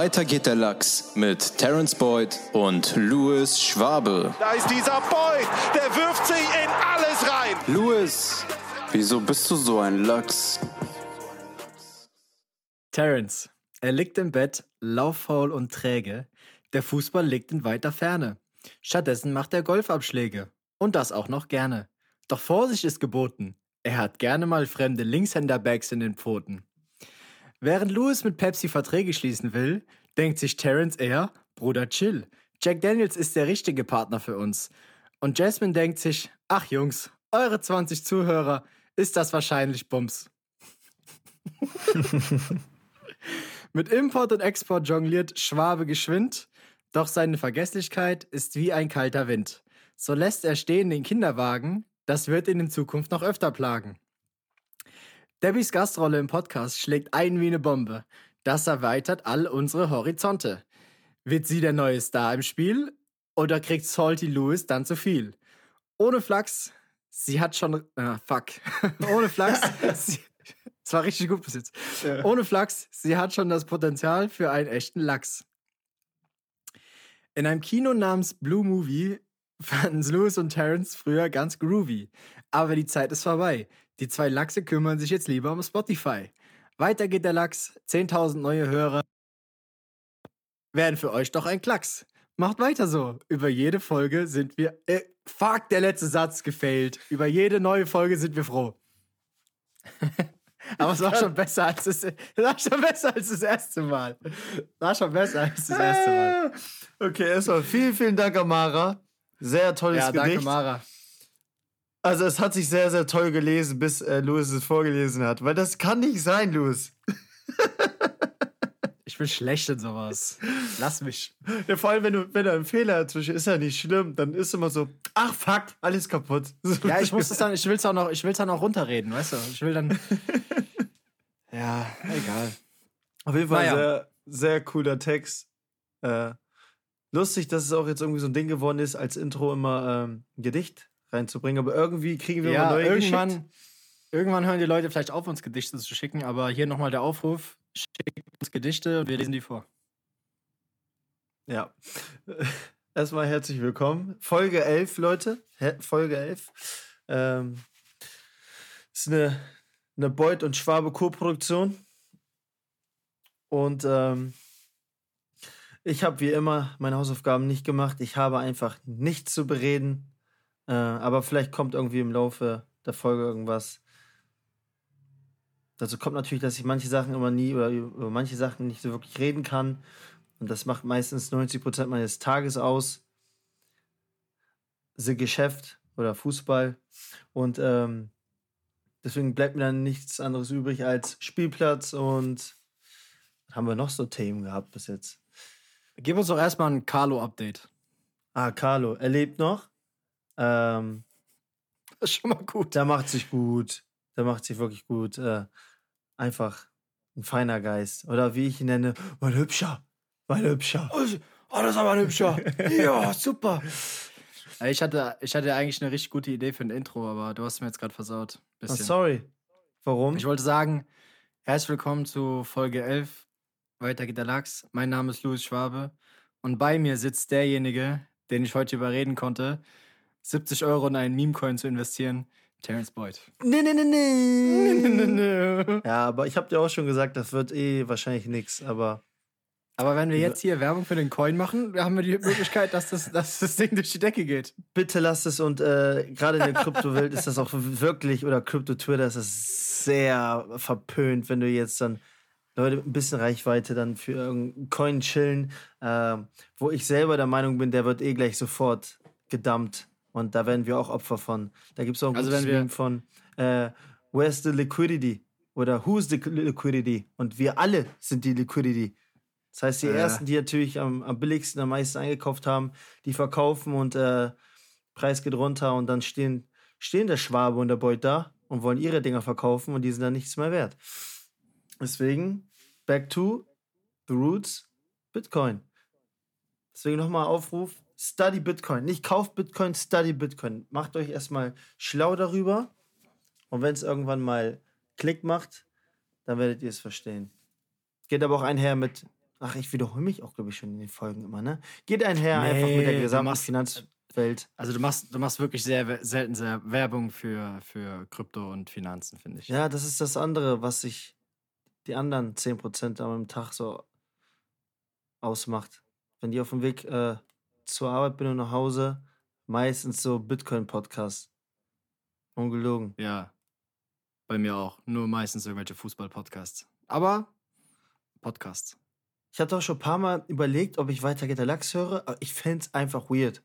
Weiter geht der Lachs mit Terence Boyd und Louis Schwabe. Da ist dieser Boyd, der wirft sich in alles rein. Louis, wieso bist du so ein Lachs? Terence, er liegt im Bett, lauffaul und träge. Der Fußball liegt in weiter Ferne. Stattdessen macht er Golfabschläge. Und das auch noch gerne. Doch Vorsicht ist geboten. Er hat gerne mal fremde Linkshänder-Bags in den Pfoten. Während Louis mit Pepsi Verträge schließen will, denkt sich Terence eher, Bruder chill. Jack Daniels ist der richtige Partner für uns. Und Jasmine denkt sich, ach Jungs, eure 20 Zuhörer, ist das wahrscheinlich Bums. mit Import und Export jongliert Schwabe geschwind, doch seine Vergesslichkeit ist wie ein kalter Wind. So lässt er stehen den Kinderwagen, das wird ihn in Zukunft noch öfter plagen. Debbys Gastrolle im Podcast schlägt ein wie eine Bombe. Das erweitert all unsere Horizonte. Wird sie der neue Star im Spiel oder kriegt Salty Lewis dann zu viel? Ohne Flachs, sie hat schon. Ah, fuck. Ohne Flachs. sie, das war richtig gut bis jetzt. Ja. Ohne Flachs, sie hat schon das Potenzial für einen echten Lachs. In einem Kino namens Blue Movie fanden Lewis und Terence früher ganz groovy. Aber die Zeit ist vorbei. Die zwei Lachse kümmern sich jetzt lieber um Spotify. Weiter geht der Lachs. 10.000 neue Hörer werden für euch doch ein Klacks. Macht weiter so. Über jede Folge sind wir. Äh, fuck, der letzte Satz gefailt. Über jede neue Folge sind wir froh. Aber es war schon besser als das, war schon besser als das erste Mal. War schon besser als das erste Mal. Okay, erstmal vielen, vielen Dank, Amara. Sehr tolles ja, Gedicht. Danke, Mara. Also es hat sich sehr, sehr toll gelesen, bis äh, Louis es vorgelesen hat. Weil das kann nicht sein, Louis. ich bin schlecht in sowas. Lass mich. Ja, vor allem, wenn du, wenn du einen Fehler dazwischen ist ja nicht schlimm. Dann ist immer so, ach fuck, alles kaputt. Ja, ich muss es dann, ich will es auch noch, ich will es dann auch runterreden, weißt du? Ich will dann. ja, egal. Auf jeden Fall naja. sehr, sehr cooler Text. Äh, lustig, dass es auch jetzt irgendwie so ein Ding geworden ist, als Intro immer ähm, ein Gedicht reinzubringen. Aber irgendwie kriegen wir ja, mal neue irgendwann, geschickt. Irgendwann hören die Leute vielleicht auf, uns Gedichte zu schicken, aber hier nochmal der Aufruf: schickt uns Gedichte und wir lesen die vor. Ja. Erstmal herzlich willkommen. Folge 11, Leute. Folge 11. Ähm, ist eine, eine Beut- und Schwabe-Co-Produktion. Und ähm, ich habe wie immer meine Hausaufgaben nicht gemacht. Ich habe einfach nichts zu bereden. Äh, aber vielleicht kommt irgendwie im Laufe der Folge irgendwas. Dazu kommt natürlich, dass ich manche Sachen immer nie oder über manche Sachen nicht so wirklich reden kann. Und das macht meistens 90% meines Tages aus. Das Geschäft oder Fußball. Und ähm, deswegen bleibt mir dann nichts anderes übrig als Spielplatz und haben wir noch so Themen gehabt bis jetzt. Gib uns doch erstmal ein Carlo-Update. Ah, Carlo, er lebt noch. Ähm, das ist schon mal gut. Der macht sich gut. Der macht sich wirklich gut. Äh, einfach ein feiner Geist. Oder wie ich ihn nenne, mein Hübscher. Mein Hübscher. Oh, oh das ist aber ein Hübscher. ja, super. Ich hatte, ich hatte eigentlich eine richtig gute Idee für ein Intro, aber du hast mir jetzt gerade versaut. Oh, sorry. Warum? Ich wollte sagen, herzlich willkommen zu Folge 11. Weiter geht der Lachs. Mein Name ist Louis Schwabe. Und bei mir sitzt derjenige, den ich heute überreden konnte, 70 Euro in einen Meme-Coin zu investieren. Terence Boyd. Nee, nee, nee, nee. nee, nee, nee. Ja, aber ich habe dir auch schon gesagt, das wird eh wahrscheinlich nichts, aber. Aber wenn wir jetzt hier Werbung für den Coin machen, haben wir die Möglichkeit, dass das, dass das Ding durch die Decke geht. Bitte lasst es und äh, gerade in der Kryptowelt ist das auch wirklich, oder Krypto-Twitter ist das sehr verpönt, wenn du jetzt dann Leute ein bisschen Reichweite dann für irgendeinen Coin chillen, äh, wo ich selber der Meinung bin, der wird eh gleich sofort gedumpt. Und da werden wir auch Opfer von. Da gibt es auch ein also Meme von äh, Where's the liquidity? Oder Who's the liquidity? Und wir alle sind die Liquidity. Das heißt, die äh. ersten, die natürlich am, am, billigsten, am meisten eingekauft haben, die verkaufen und äh, Preis geht runter und dann stehen, stehen der Schwabe und der Beut da und wollen ihre Dinger verkaufen und die sind dann nichts mehr wert. Deswegen, back to the roots, Bitcoin. Deswegen nochmal Aufruf, Study Bitcoin. Nicht kauft Bitcoin, study Bitcoin. Macht euch erstmal schlau darüber. Und wenn es irgendwann mal Klick macht, dann werdet ihr es verstehen. Geht aber auch einher mit ach, ich wiederhole mich auch, glaube ich, schon in den Folgen immer, ne? Geht einher einfach mit der Nee, gesamten machst- Finanzwelt. Also du machst, du machst wirklich sehr selten sehr Werbung für, für Krypto und Finanzen, finde ich. Ja, das ist das andere, was sich die anderen 10% am Tag so ausmacht. Wenn die auf dem Weg äh, zur Arbeit bin und nach Hause, meistens so Bitcoin-Podcast. Ungelogen. Ja. Bei mir auch. Nur meistens irgendwelche Fußball-Podcasts. Aber Podcasts. Ich hatte auch schon ein paar Mal überlegt, ob ich weiter Lachs höre, aber ich fände es einfach weird.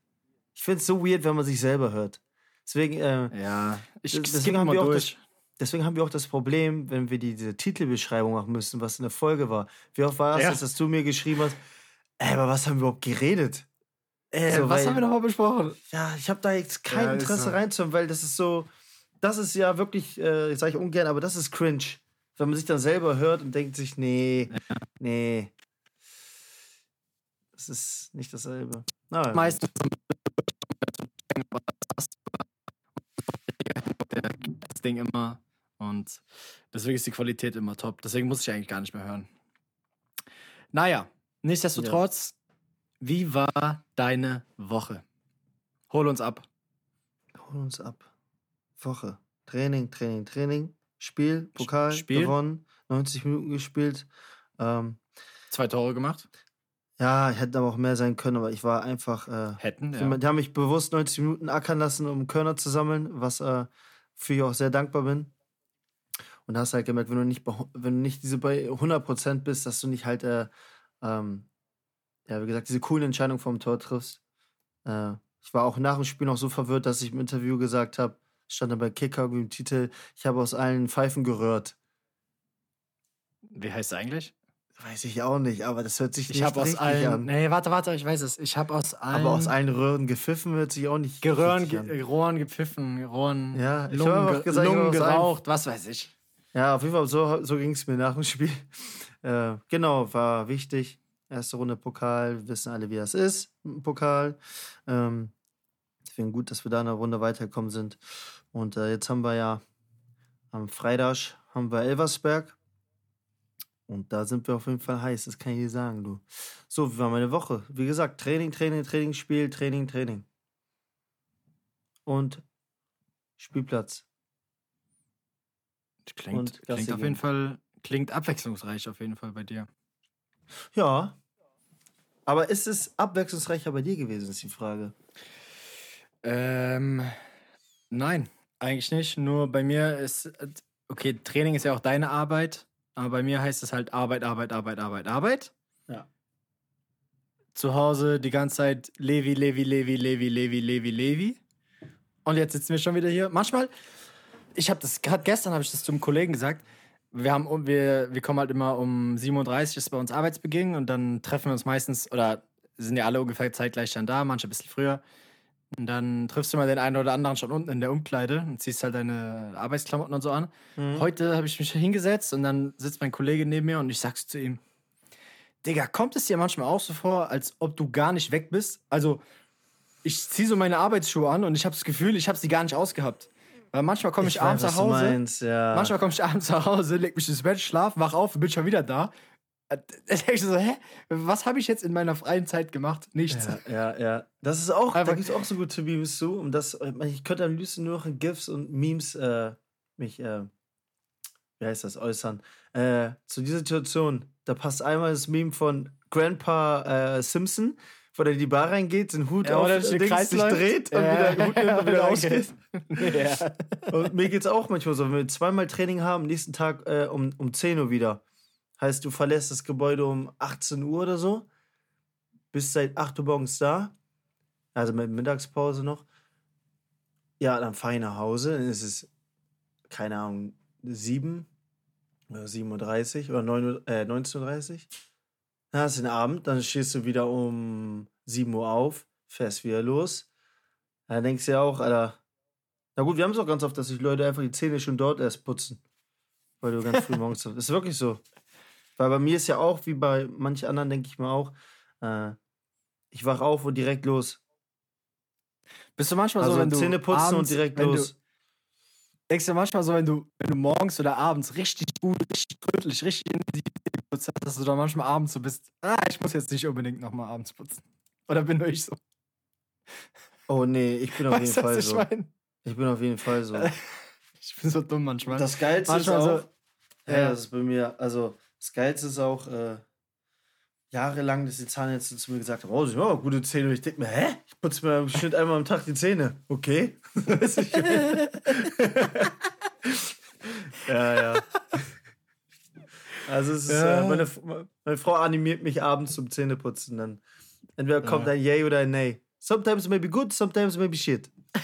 Ich finde es so weird, wenn man sich selber hört. Deswegen, äh, Ja. Ich Das- deswegen haben wir auch durch. deswegen haben wir auch das Problem, wenn wir die, diese Titelbeschreibung machen müssen, was in der Folge war. Wie oft war es, Ja. das, dass du mir geschrieben hast, ey, aber was haben wir überhaupt geredet? Äh, So, was weil- haben wir nochmal besprochen? Ja, ich habe da jetzt kein Ja, Interesse so. reinzuhören, weil das ist so, das ist ja wirklich, äh, sage ich ungern, aber das ist cringe. Wenn man sich dann selber hört und denkt sich, nee, nee. Das ist nicht dasselbe. Na, Meistens das Ding immer. Und deswegen ist die Qualität immer top. Deswegen muss ich eigentlich gar nicht mehr hören. Naja, nichtsdestotrotz, wie war deine Woche? Hol uns ab. Hol uns ab. Woche. Training, Training, Training. Spiel, Pokal, Spiel. gewonnen. 90 Minuten gespielt. Ähm, Zwei Tore gemacht? ja, hätten aber auch mehr sein können, aber ich war einfach. Äh, Hätten, Die ja. die haben mich bewusst 90 Minuten ackern lassen, um Körner zu sammeln, was äh, für ich auch sehr dankbar bin. Und da hast du halt gemerkt, wenn du nicht, wenn du nicht diese bei 100% bist, dass du nicht halt, äh, ähm, ja, wie gesagt, diese coolen Entscheidungen vom Tor triffst. Äh, ich war auch nach dem Spiel noch so verwirrt, dass ich im Interview gesagt habe, stand da bei Kicker irgendwie im Titel, ich habe aus allen Pfeifen gerührt. Wie heißt es eigentlich? Weiß ich auch nicht, aber das hört sich Ich nicht habe aus allen. an. Nee, warte, warte, ich weiß es. Ich habe aus allen. Aber aus allen Röhren gepfiffen hört sich auch nicht Geröhren, ge Rohren gepfiffen, Rohren, Ja, ich Lungen, gesagt, Lungen geraucht, was weiß ich. Ja, auf jeden Fall, so, so ging es mir nach dem Spiel. Äh, genau, war wichtig. Erste Runde Pokal, wir wissen alle, wie das ist Pokal. Ähm, deswegen gut, dass wir da eine Runde weitergekommen sind. Und äh, jetzt haben wir ja am Freitag haben wir Elversberg. Und da sind wir auf jeden Fall heiß, das kann ich dir sagen, du. So, wie war meine Woche? Wie gesagt, Training, Training, Training, Spiel, Training, Training. Und Spielplatz. Klingt, klingt auf jeden Fall, klingt abwechslungsreich auf jeden Fall bei dir. Ja. Aber ist es abwechslungsreicher bei dir gewesen, ist die Frage. Ähm, nein, eigentlich nicht. Nur bei mir ist, okay, Training ist ja auch deine Arbeit, aber bei mir heißt es halt Arbeit, Arbeit, Arbeit, Arbeit, Arbeit. Ja. Zu Hause die ganze Zeit Levi, Levi, Levi, Levi, Levi, Levi, Levi. Und jetzt sitzen wir schon wieder hier. Manchmal, ich habe das gerade gestern, habe ich das zum Kollegen gesagt. Wir, haben, wir, wir kommen halt immer um 37 ist bei uns Arbeitsbeginn und dann treffen wir uns meistens, oder sind ja alle ungefähr zeitgleich dann da, manche ein bisschen früher. Und dann triffst du mal den einen oder anderen schon unten in der Umkleide und ziehst halt deine Arbeitsklamotten und so an. Heute habe ich mich hingesetzt und dann sitzt mein Kollege neben mir und ich sag's zu ihm: Digga, kommt es dir manchmal auch so vor, als ob du gar nicht weg bist? Also, ich ziehe so meine Arbeitsschuhe an und ich habe das Gefühl, ich habe sie gar nicht ausgehabt. Weil manchmal komme ich, abends weiß, nach Hause. meinst, ja. Manchmal komme ich abends nach Hause, leg mich ins Bett, schlaf, wach auf und bin schon wieder da. Äh, Da denk ich so, hä? Was habe ich jetzt in meiner freien Zeit gemacht? Nichts. Ja, ja, ja. Das ist auch, da Einfach- gibt es auch so gute Memes zu. Um das, ich könnte am liebsten nur noch in GIFs und Memes äh, mich, äh, wie heißt das, äußern. Äh, zu dieser Situation, da passt einmal das Meme von Grandpa äh, Simpson, wo der in die Bar reingeht, den Hut Ja, auf, Dings, sich dreht und Ja. wieder den Hut nimmt und wieder rausgeht. ja. Und mir geht's auch manchmal so, wenn wir zweimal Training haben, nächsten Tag äh, um, um 10 Uhr wieder. Heißt, du verlässt das Gebäude um 18 Uhr oder so, bist seit 8 Uhr morgens da, also mit Mittagspause noch. Ja, dann fahre ich nach Hause, dann ist es, keine Ahnung, 7 oder 7.30 Uhr oder 9 Uhr, äh, 19.30 Uhr. Dann hast du den Abend, dann stehst du wieder um 7 Uhr auf, fährst wieder los. Dann denkst du ja auch, Alter, na gut, wir haben es auch ganz oft, dass sich Leute einfach die Zähne schon dort erst putzen. Weil du ganz früh morgens. Das ist wirklich so. Weil bei mir ist ja auch, wie bei manch anderen, denke ich mal auch, äh, ich wach auf und direkt los. Bist du manchmal Also so, wenn du Zähne putzen abends, und direkt los. Du, denkst du manchmal so, wenn du, wenn du morgens oder abends richtig gut, richtig gründlich, richtig intensiv putzt, dass du da manchmal abends so bist. Ah, ich muss jetzt nicht unbedingt nochmal abends putzen. Oder bin nur ich so? Oh nee, ich bin auf Weißt jeden Fall was ich so. meine? Ich bin auf jeden Fall so. Ich bin so dumm manchmal. Das Geilste manchmal ist auch, so. ja, Ja. das ist bei mir, also das Geilste ist auch, äh, jahrelang, dass die Zahnärzte zu mir gesagt haben, oh, sie haben gute Zähne. Und ich denke mir, hä? Ich putze mir im Schnitt einmal am Tag die Zähne. Okay. Ja, ja. Also es ist, Ja. äh, meine, meine Frau animiert mich abends zum Zähneputzen. Dann entweder kommt ein Yay oder ein Nay. Sometimes maybe good, sometimes maybe shit.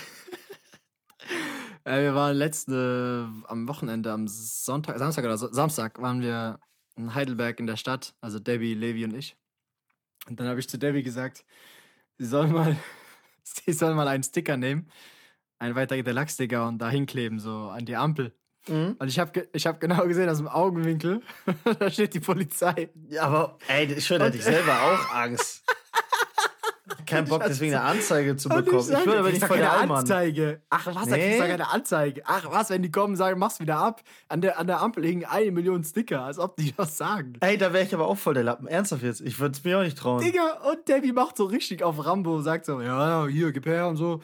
Äh, wir waren letzte am Wochenende, am Sonntag, Samstag oder so, Samstag waren wir in Heidelberg in der Stadt, also Debbie, Levi und ich. Und dann habe ich zu Debbie gesagt, sie soll mal, sie soll mal einen Sticker nehmen, einen weiteren Deluxe-Sticker und da hinkleben, so an die Ampel. Mhm. Und ich habe ich hab genau gesehen aus dem Augenwinkel, da steht die Polizei. Ja, aber ey, ich schwöre, da hätte ich selber auch Angst. Kein Bock, deswegen eine Anzeige zu bekommen. Ich, sag, würde aber nicht voll der. Anzeige. Ach was, da Nee. kriegst du keine Anzeige. Ach was, wenn die kommen und sagen, mach's wieder ab. An der, an der Ampel hängen eine Million Sticker, als ob die das sagen. Ey, da wäre ich aber auch voll der Lappen. Ernsthaft jetzt. Ich würde es mir auch nicht trauen. Digga, und Debbie macht so richtig auf Rambo, sagt so, ja, ja, hier, gib her und so,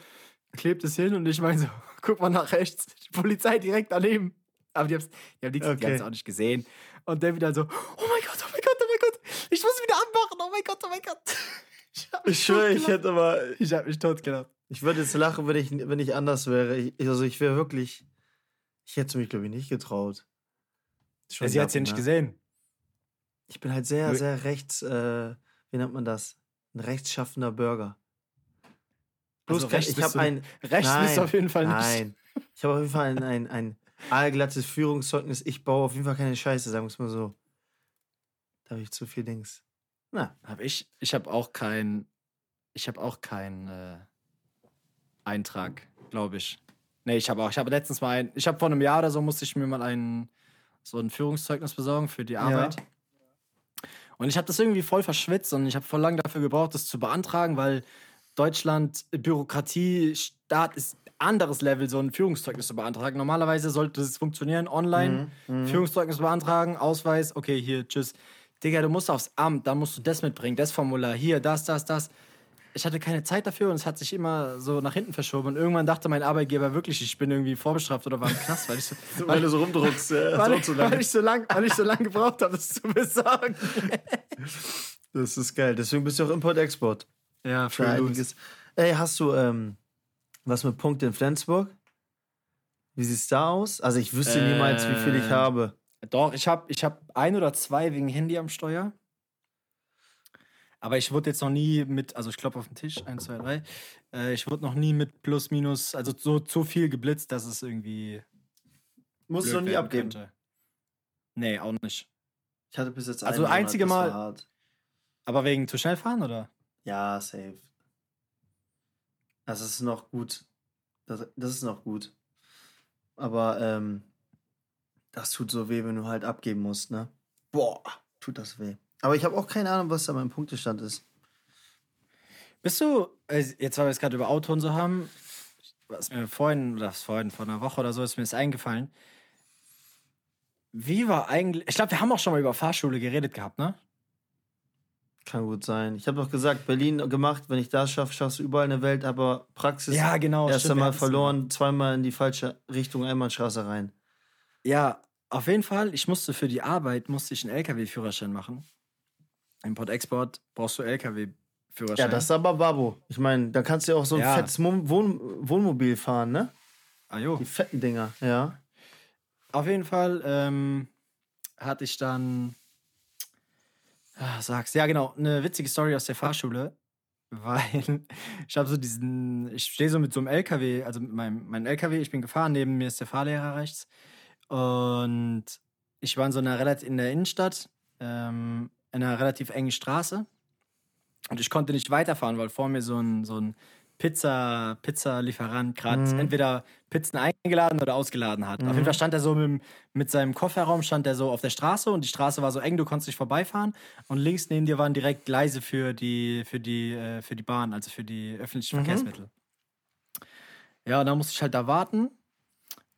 klebt es hin und ich meine so, guck mal nach rechts, die Polizei direkt daneben. Aber die, haben's, die haben nichts, die Okay. haben's auch nicht gesehen. Und Debbie dann so, oh mein Gott, oh mein Gott, oh mein Gott, ich muss wieder anmachen, oh mein Gott, oh mein Gott. Ich, schwöre, ich hätte aber. Ich hab mich totgelacht. Ich würde jetzt lachen, wenn ich, wenn ich anders wäre. Ich, also ich wäre wirklich. Ich hätte mich, glaube ich, nicht getraut. Schon Sie hat ja Lappen, nicht ne? gesehen. Ich bin halt sehr, sehr rechts. Äh, wie nennt man das? Ein rechtsschaffender Bürger. Bloß Also rechts ich habe ein. Rechts bist du auf jeden Fall nicht. Nein. Ich habe auf jeden Fall ein, ein, ein aalglattes Führungszeugnis. Ich baue auf jeden Fall keine Scheiße, sagen wir es mal so. Da habe ich zu viel Dings. Na, Hab ich, ich habe auch kein, ich habe auch keinen äh, Eintrag, glaube ich. Nee, ich habe auch, ich habe letztens mal ein, ich habe vor einem Jahr oder so musste ich mir mal ein, so ein Führungszeugnis besorgen für die Arbeit. Und ich habe das irgendwie voll verschwitzt und ich habe voll lange dafür gebraucht, das zu beantragen, weil Deutschland Bürokratie, Staat ist anderes Level, so ein Führungszeugnis zu beantragen. Normalerweise sollte es funktionieren, online, Führungszeugnis beantragen, Ausweis, okay, hier, tschüss. Digga, du musst aufs Amt, dann musst du das mitbringen, das Formular, hier, das, das, das. Ich hatte keine Zeit dafür und es hat sich immer so nach hinten verschoben. Und irgendwann dachte mein Arbeitgeber wirklich, ich bin irgendwie vorbestraft oder war im Knast, weil ich so, weil du so rumdruckst. Ja, weil, so weil ich so lang, weil ich so lange gebraucht habe, das zu besorgen. Das ist geil. Deswegen bist du auch Import-Export. Ja, Für einiges. Ey, hast du ähm, was mit Punkte in Flensburg? Wie sieht's da aus? Also ich wüsste niemals, wie viel ich Äh, habe. Doch, ich habe ich hab ein oder zwei wegen Handy am Steuer. Aber ich wurde jetzt noch nie mit, also ich klopfe auf den Tisch, eins, zwei, drei. Äh, ich wurde noch nie mit plus, minus, also so zu viel geblitzt, dass es irgendwie. Du blöd noch nie abgeben. könnte. Nee, auch nicht. Ich hatte bis jetzt Also einzige Mal- hart. Aber wegen zu schnell fahren, oder? Ja, safe. Das ist noch gut. Das, das ist noch gut. Aber ähm, das tut so weh, wenn du halt abgeben musst, ne? Boah, tut das weh. Aber ich habe auch keine Ahnung, was da mein Punktestand ist. Bist du, äh, jetzt weil wir es gerade über Auto und so haben, was mir vorhin, oder vorhin, vor einer Woche oder so, ist mir das eingefallen. Wie war eigentlich, ich glaube, wir haben auch schon mal über Fahrschule geredet gehabt, ne? Kann gut sein. Ich habe doch gesagt, Berlin gemacht, wenn ich das schaffe, schaffst du überall in der Welt, aber Praxis Ja, genau. erst stimmt, einmal verloren, zweimal in die falsche Richtung Einbahnstraße rein. Ja, auf jeden Fall. Ich musste für die Arbeit musste ich einen LKW-Führerschein machen. Import-Export brauchst du LKW-Führerschein. Ja, das ist aber Babo. Ich meine, da kannst du ja auch so ein Ja. fettes Wohn Wohnmobil fahren, ne? ah, jo. Die fetten Dinger, ja. Auf jeden Fall ähm, hatte ich dann, ah, sag's, ja genau, eine witzige Story aus der Fahrschule, weil ich habe so diesen, ich stehe so mit so einem LKW, also mit meinem, meinem LKW, ich bin gefahren, neben mir ist der Fahrlehrer rechts. Und ich war in so einer relativ, in der Innenstadt, ähm, in einer relativ engen Straße. Und ich konnte nicht weiterfahren, weil vor mir so ein, so ein Pizza, Pizza-Lieferant gerade Mhm. entweder Pizzen eingeladen oder ausgeladen hat. Auf jeden Fall stand er so mit, mit seinem Kofferraum, stand er so auf der Straße und die Straße war so eng, du konntest nicht vorbeifahren. Und links neben dir waren direkt Gleise für die, für die, äh, für die Bahn, also für die öffentlichen Mhm. Verkehrsmittel. Ja, und dann musste ich halt da warten.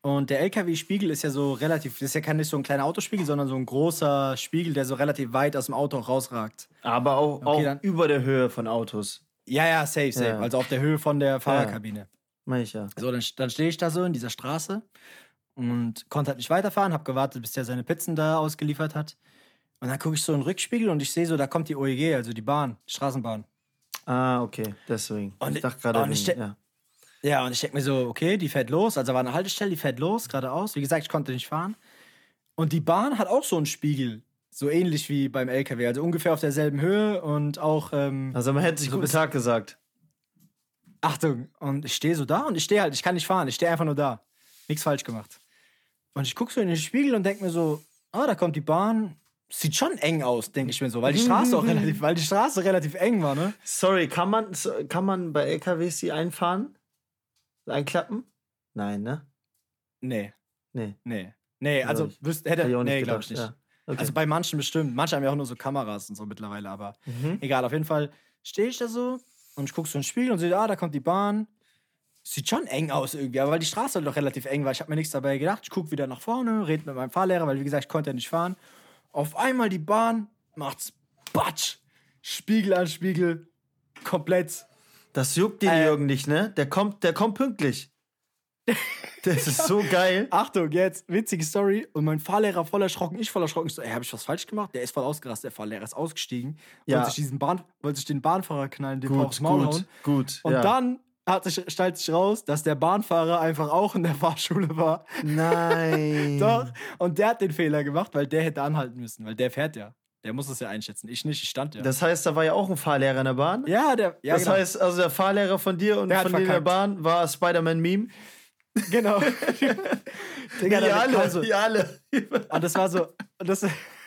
Und der LKW-Spiegel ist ja so relativ, das ist ja kein nicht so ein kleiner Autospiegel, sondern so ein großer Spiegel, der so relativ weit aus dem Auto auch rausragt. Aber auch, auch dann- über der Höhe von Autos. Ja, ja, safe, safe. Ja. Also auf der Höhe von der Fahrerkabine. Meine ich ja. So, dann, dann stehe ich da so in dieser Straße und konnte halt nicht weiterfahren, habe gewartet, bis der seine Pizzen da ausgeliefert hat. Und dann gucke ich so in den Rückspiegel und ich sehe so, da kommt die OEG, also die Bahn, die Straßenbahn. Ah, okay, deswegen. Und- ich dachte gerade, ja. Ja, und ich denke mir so, okay, die fährt los. Also war eine Haltestelle, die fährt los, geradeaus. Wie gesagt, ich konnte nicht fahren. Und die Bahn hat auch so einen Spiegel. So ähnlich wie beim LKW. Also ungefähr auf derselben Höhe und auch, ähm, Also man hätte sich guten Tag gesagt. Achtung. Und ich stehe so da und ich stehe halt, ich kann nicht fahren. Ich stehe einfach nur da. Nichts falsch gemacht. Und ich gucke so in den Spiegel und denke mir so, ah, da kommt die Bahn. Sieht schon eng aus, denke ich mir so, weil die Straße auch relativ, weil die Straße relativ eng war, ne? Sorry, kann man, kann man bei LKWs die einfahren? Einklappen? Nein, ne? Nee, Nee. nee. Nee, also wüsste, hätte, Hätte ich auch nicht nee, glaube ich nicht. Ja. Okay. Also bei manchen bestimmt. Manche haben ja auch nur so Kameras und so mittlerweile, aber Mhm. egal, auf jeden Fall stehe ich da so und ich gucke so ins Spiegel und sehe, ah, da kommt die Bahn. Sieht schon eng aus irgendwie, aber weil die Straße halt doch relativ eng war. Ich habe mir nichts dabei gedacht. Ich gucke wieder nach vorne, rede mit meinem Fahrlehrer, weil wie gesagt, ich konnte ja nicht fahren. Auf einmal die Bahn macht's Batsch. Spiegel an Spiegel. Komplett. Das juckt den Äh. Jürgen nicht, ne? Der kommt, der kommt pünktlich. Das ist so geil. Achtung, jetzt, witzige Story. Und mein Fahrlehrer voll erschrocken, ich voll erschrocken. Ich so, ey, hab ich was falsch gemacht? Der ist voll ausgerastet, der Fahrlehrer ist ausgestiegen. Ja. Wollte sich, diesen Bahn, wollte sich den Bahnfahrer knallen, den aufs Gut, Maul gut, hauen. gut. Und ja. dann hat sich, stellt sich raus, dass der Bahnfahrer einfach auch in der Fahrschule war. Nein. Doch. Und der hat den Fehler gemacht, weil der hätte anhalten müssen, weil der fährt ja. Der muss es ja einschätzen. Ich nicht, ich stand ja. Das heißt, da war ja auch ein Fahrlehrer in der Bahn. ja, der. Ja, das genau. heißt, also der Fahrlehrer von dir und Der von dir in der. Bahn war Spider-Man-Meme. Genau. Digga, Die der alle, so- die alle. Und das war so, und das,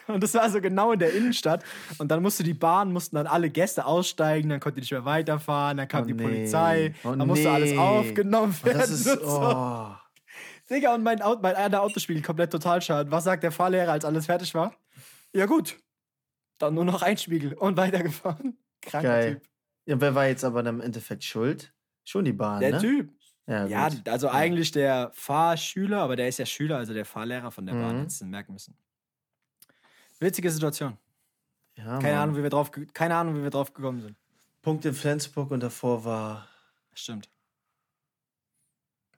und das war so genau in der Innenstadt. Und dann musste die Bahn, mussten dann alle Gäste aussteigen, dann konnte die nicht mehr weiterfahren, dann kam Oh die nee. Polizei, Oh dann musste alles nee. aufgenommen Und werden. das ist, und so. oh. Digga, und mein, Auto, mein einer Autospiegel komplett total schaden. Was sagt der Fahrlehrer, als alles fertig war? Ja, gut. Dann nur noch ein Spiegel und weitergefahren. Kranker Geil. Typ. Ja, wer war jetzt aber dann im Endeffekt schuld? Schon die Bahn, Der ne? Typ. Ja, Ja, also eigentlich der Fahrschüler, aber der ist ja Schüler, also der Fahrlehrer von der Bahn, Mhm. hättest du merken müssen. Witzige Situation. ja, Keine. Ahnung, wie wir drauf, keine Ahnung, wie wir drauf gekommen sind. Punkt in Flensburg und davor war. Stimmt.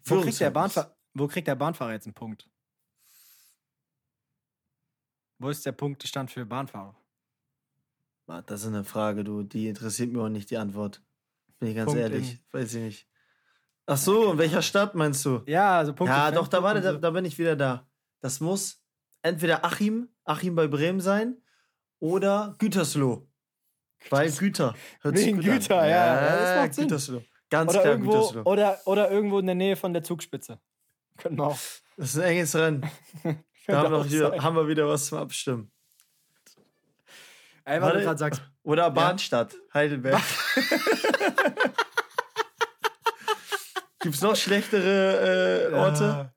Wo kriegt, der. Bahnfahr wo kriegt der Bahnfahrer jetzt einen Punkt? Wo ist der Punktestand für Bahnfahrer? Ah, Das ist eine Frage, du, die interessiert mich auch nicht, die Antwort. Bin ich ganz Punkt ehrlich. Weiß ich nicht. Ach so, in welcher Stadt meinst du? Ja, also Punkte. Ja, doch, da, war, da, da bin ich wieder da. Das muss entweder Achim, Achim bei Bremen sein oder Gütersloh. Weil Güter. Hört sich Wegen gut an. Güter, ja, ja, das macht Sinn. Gütersloh. Ganz Oder klar irgendwo, Gütersloh. oder, oder irgendwo in der Nähe von der Zugspitze. Können wir auch. Das ist ein enges Rennen. Da haben wir, wieder, haben wir wieder was zum Abstimmen. Ey, weil du gerade sagst, Oder Bahnstadt, Heidelberg. Gibt es noch schlechtere äh, Orte? Ja.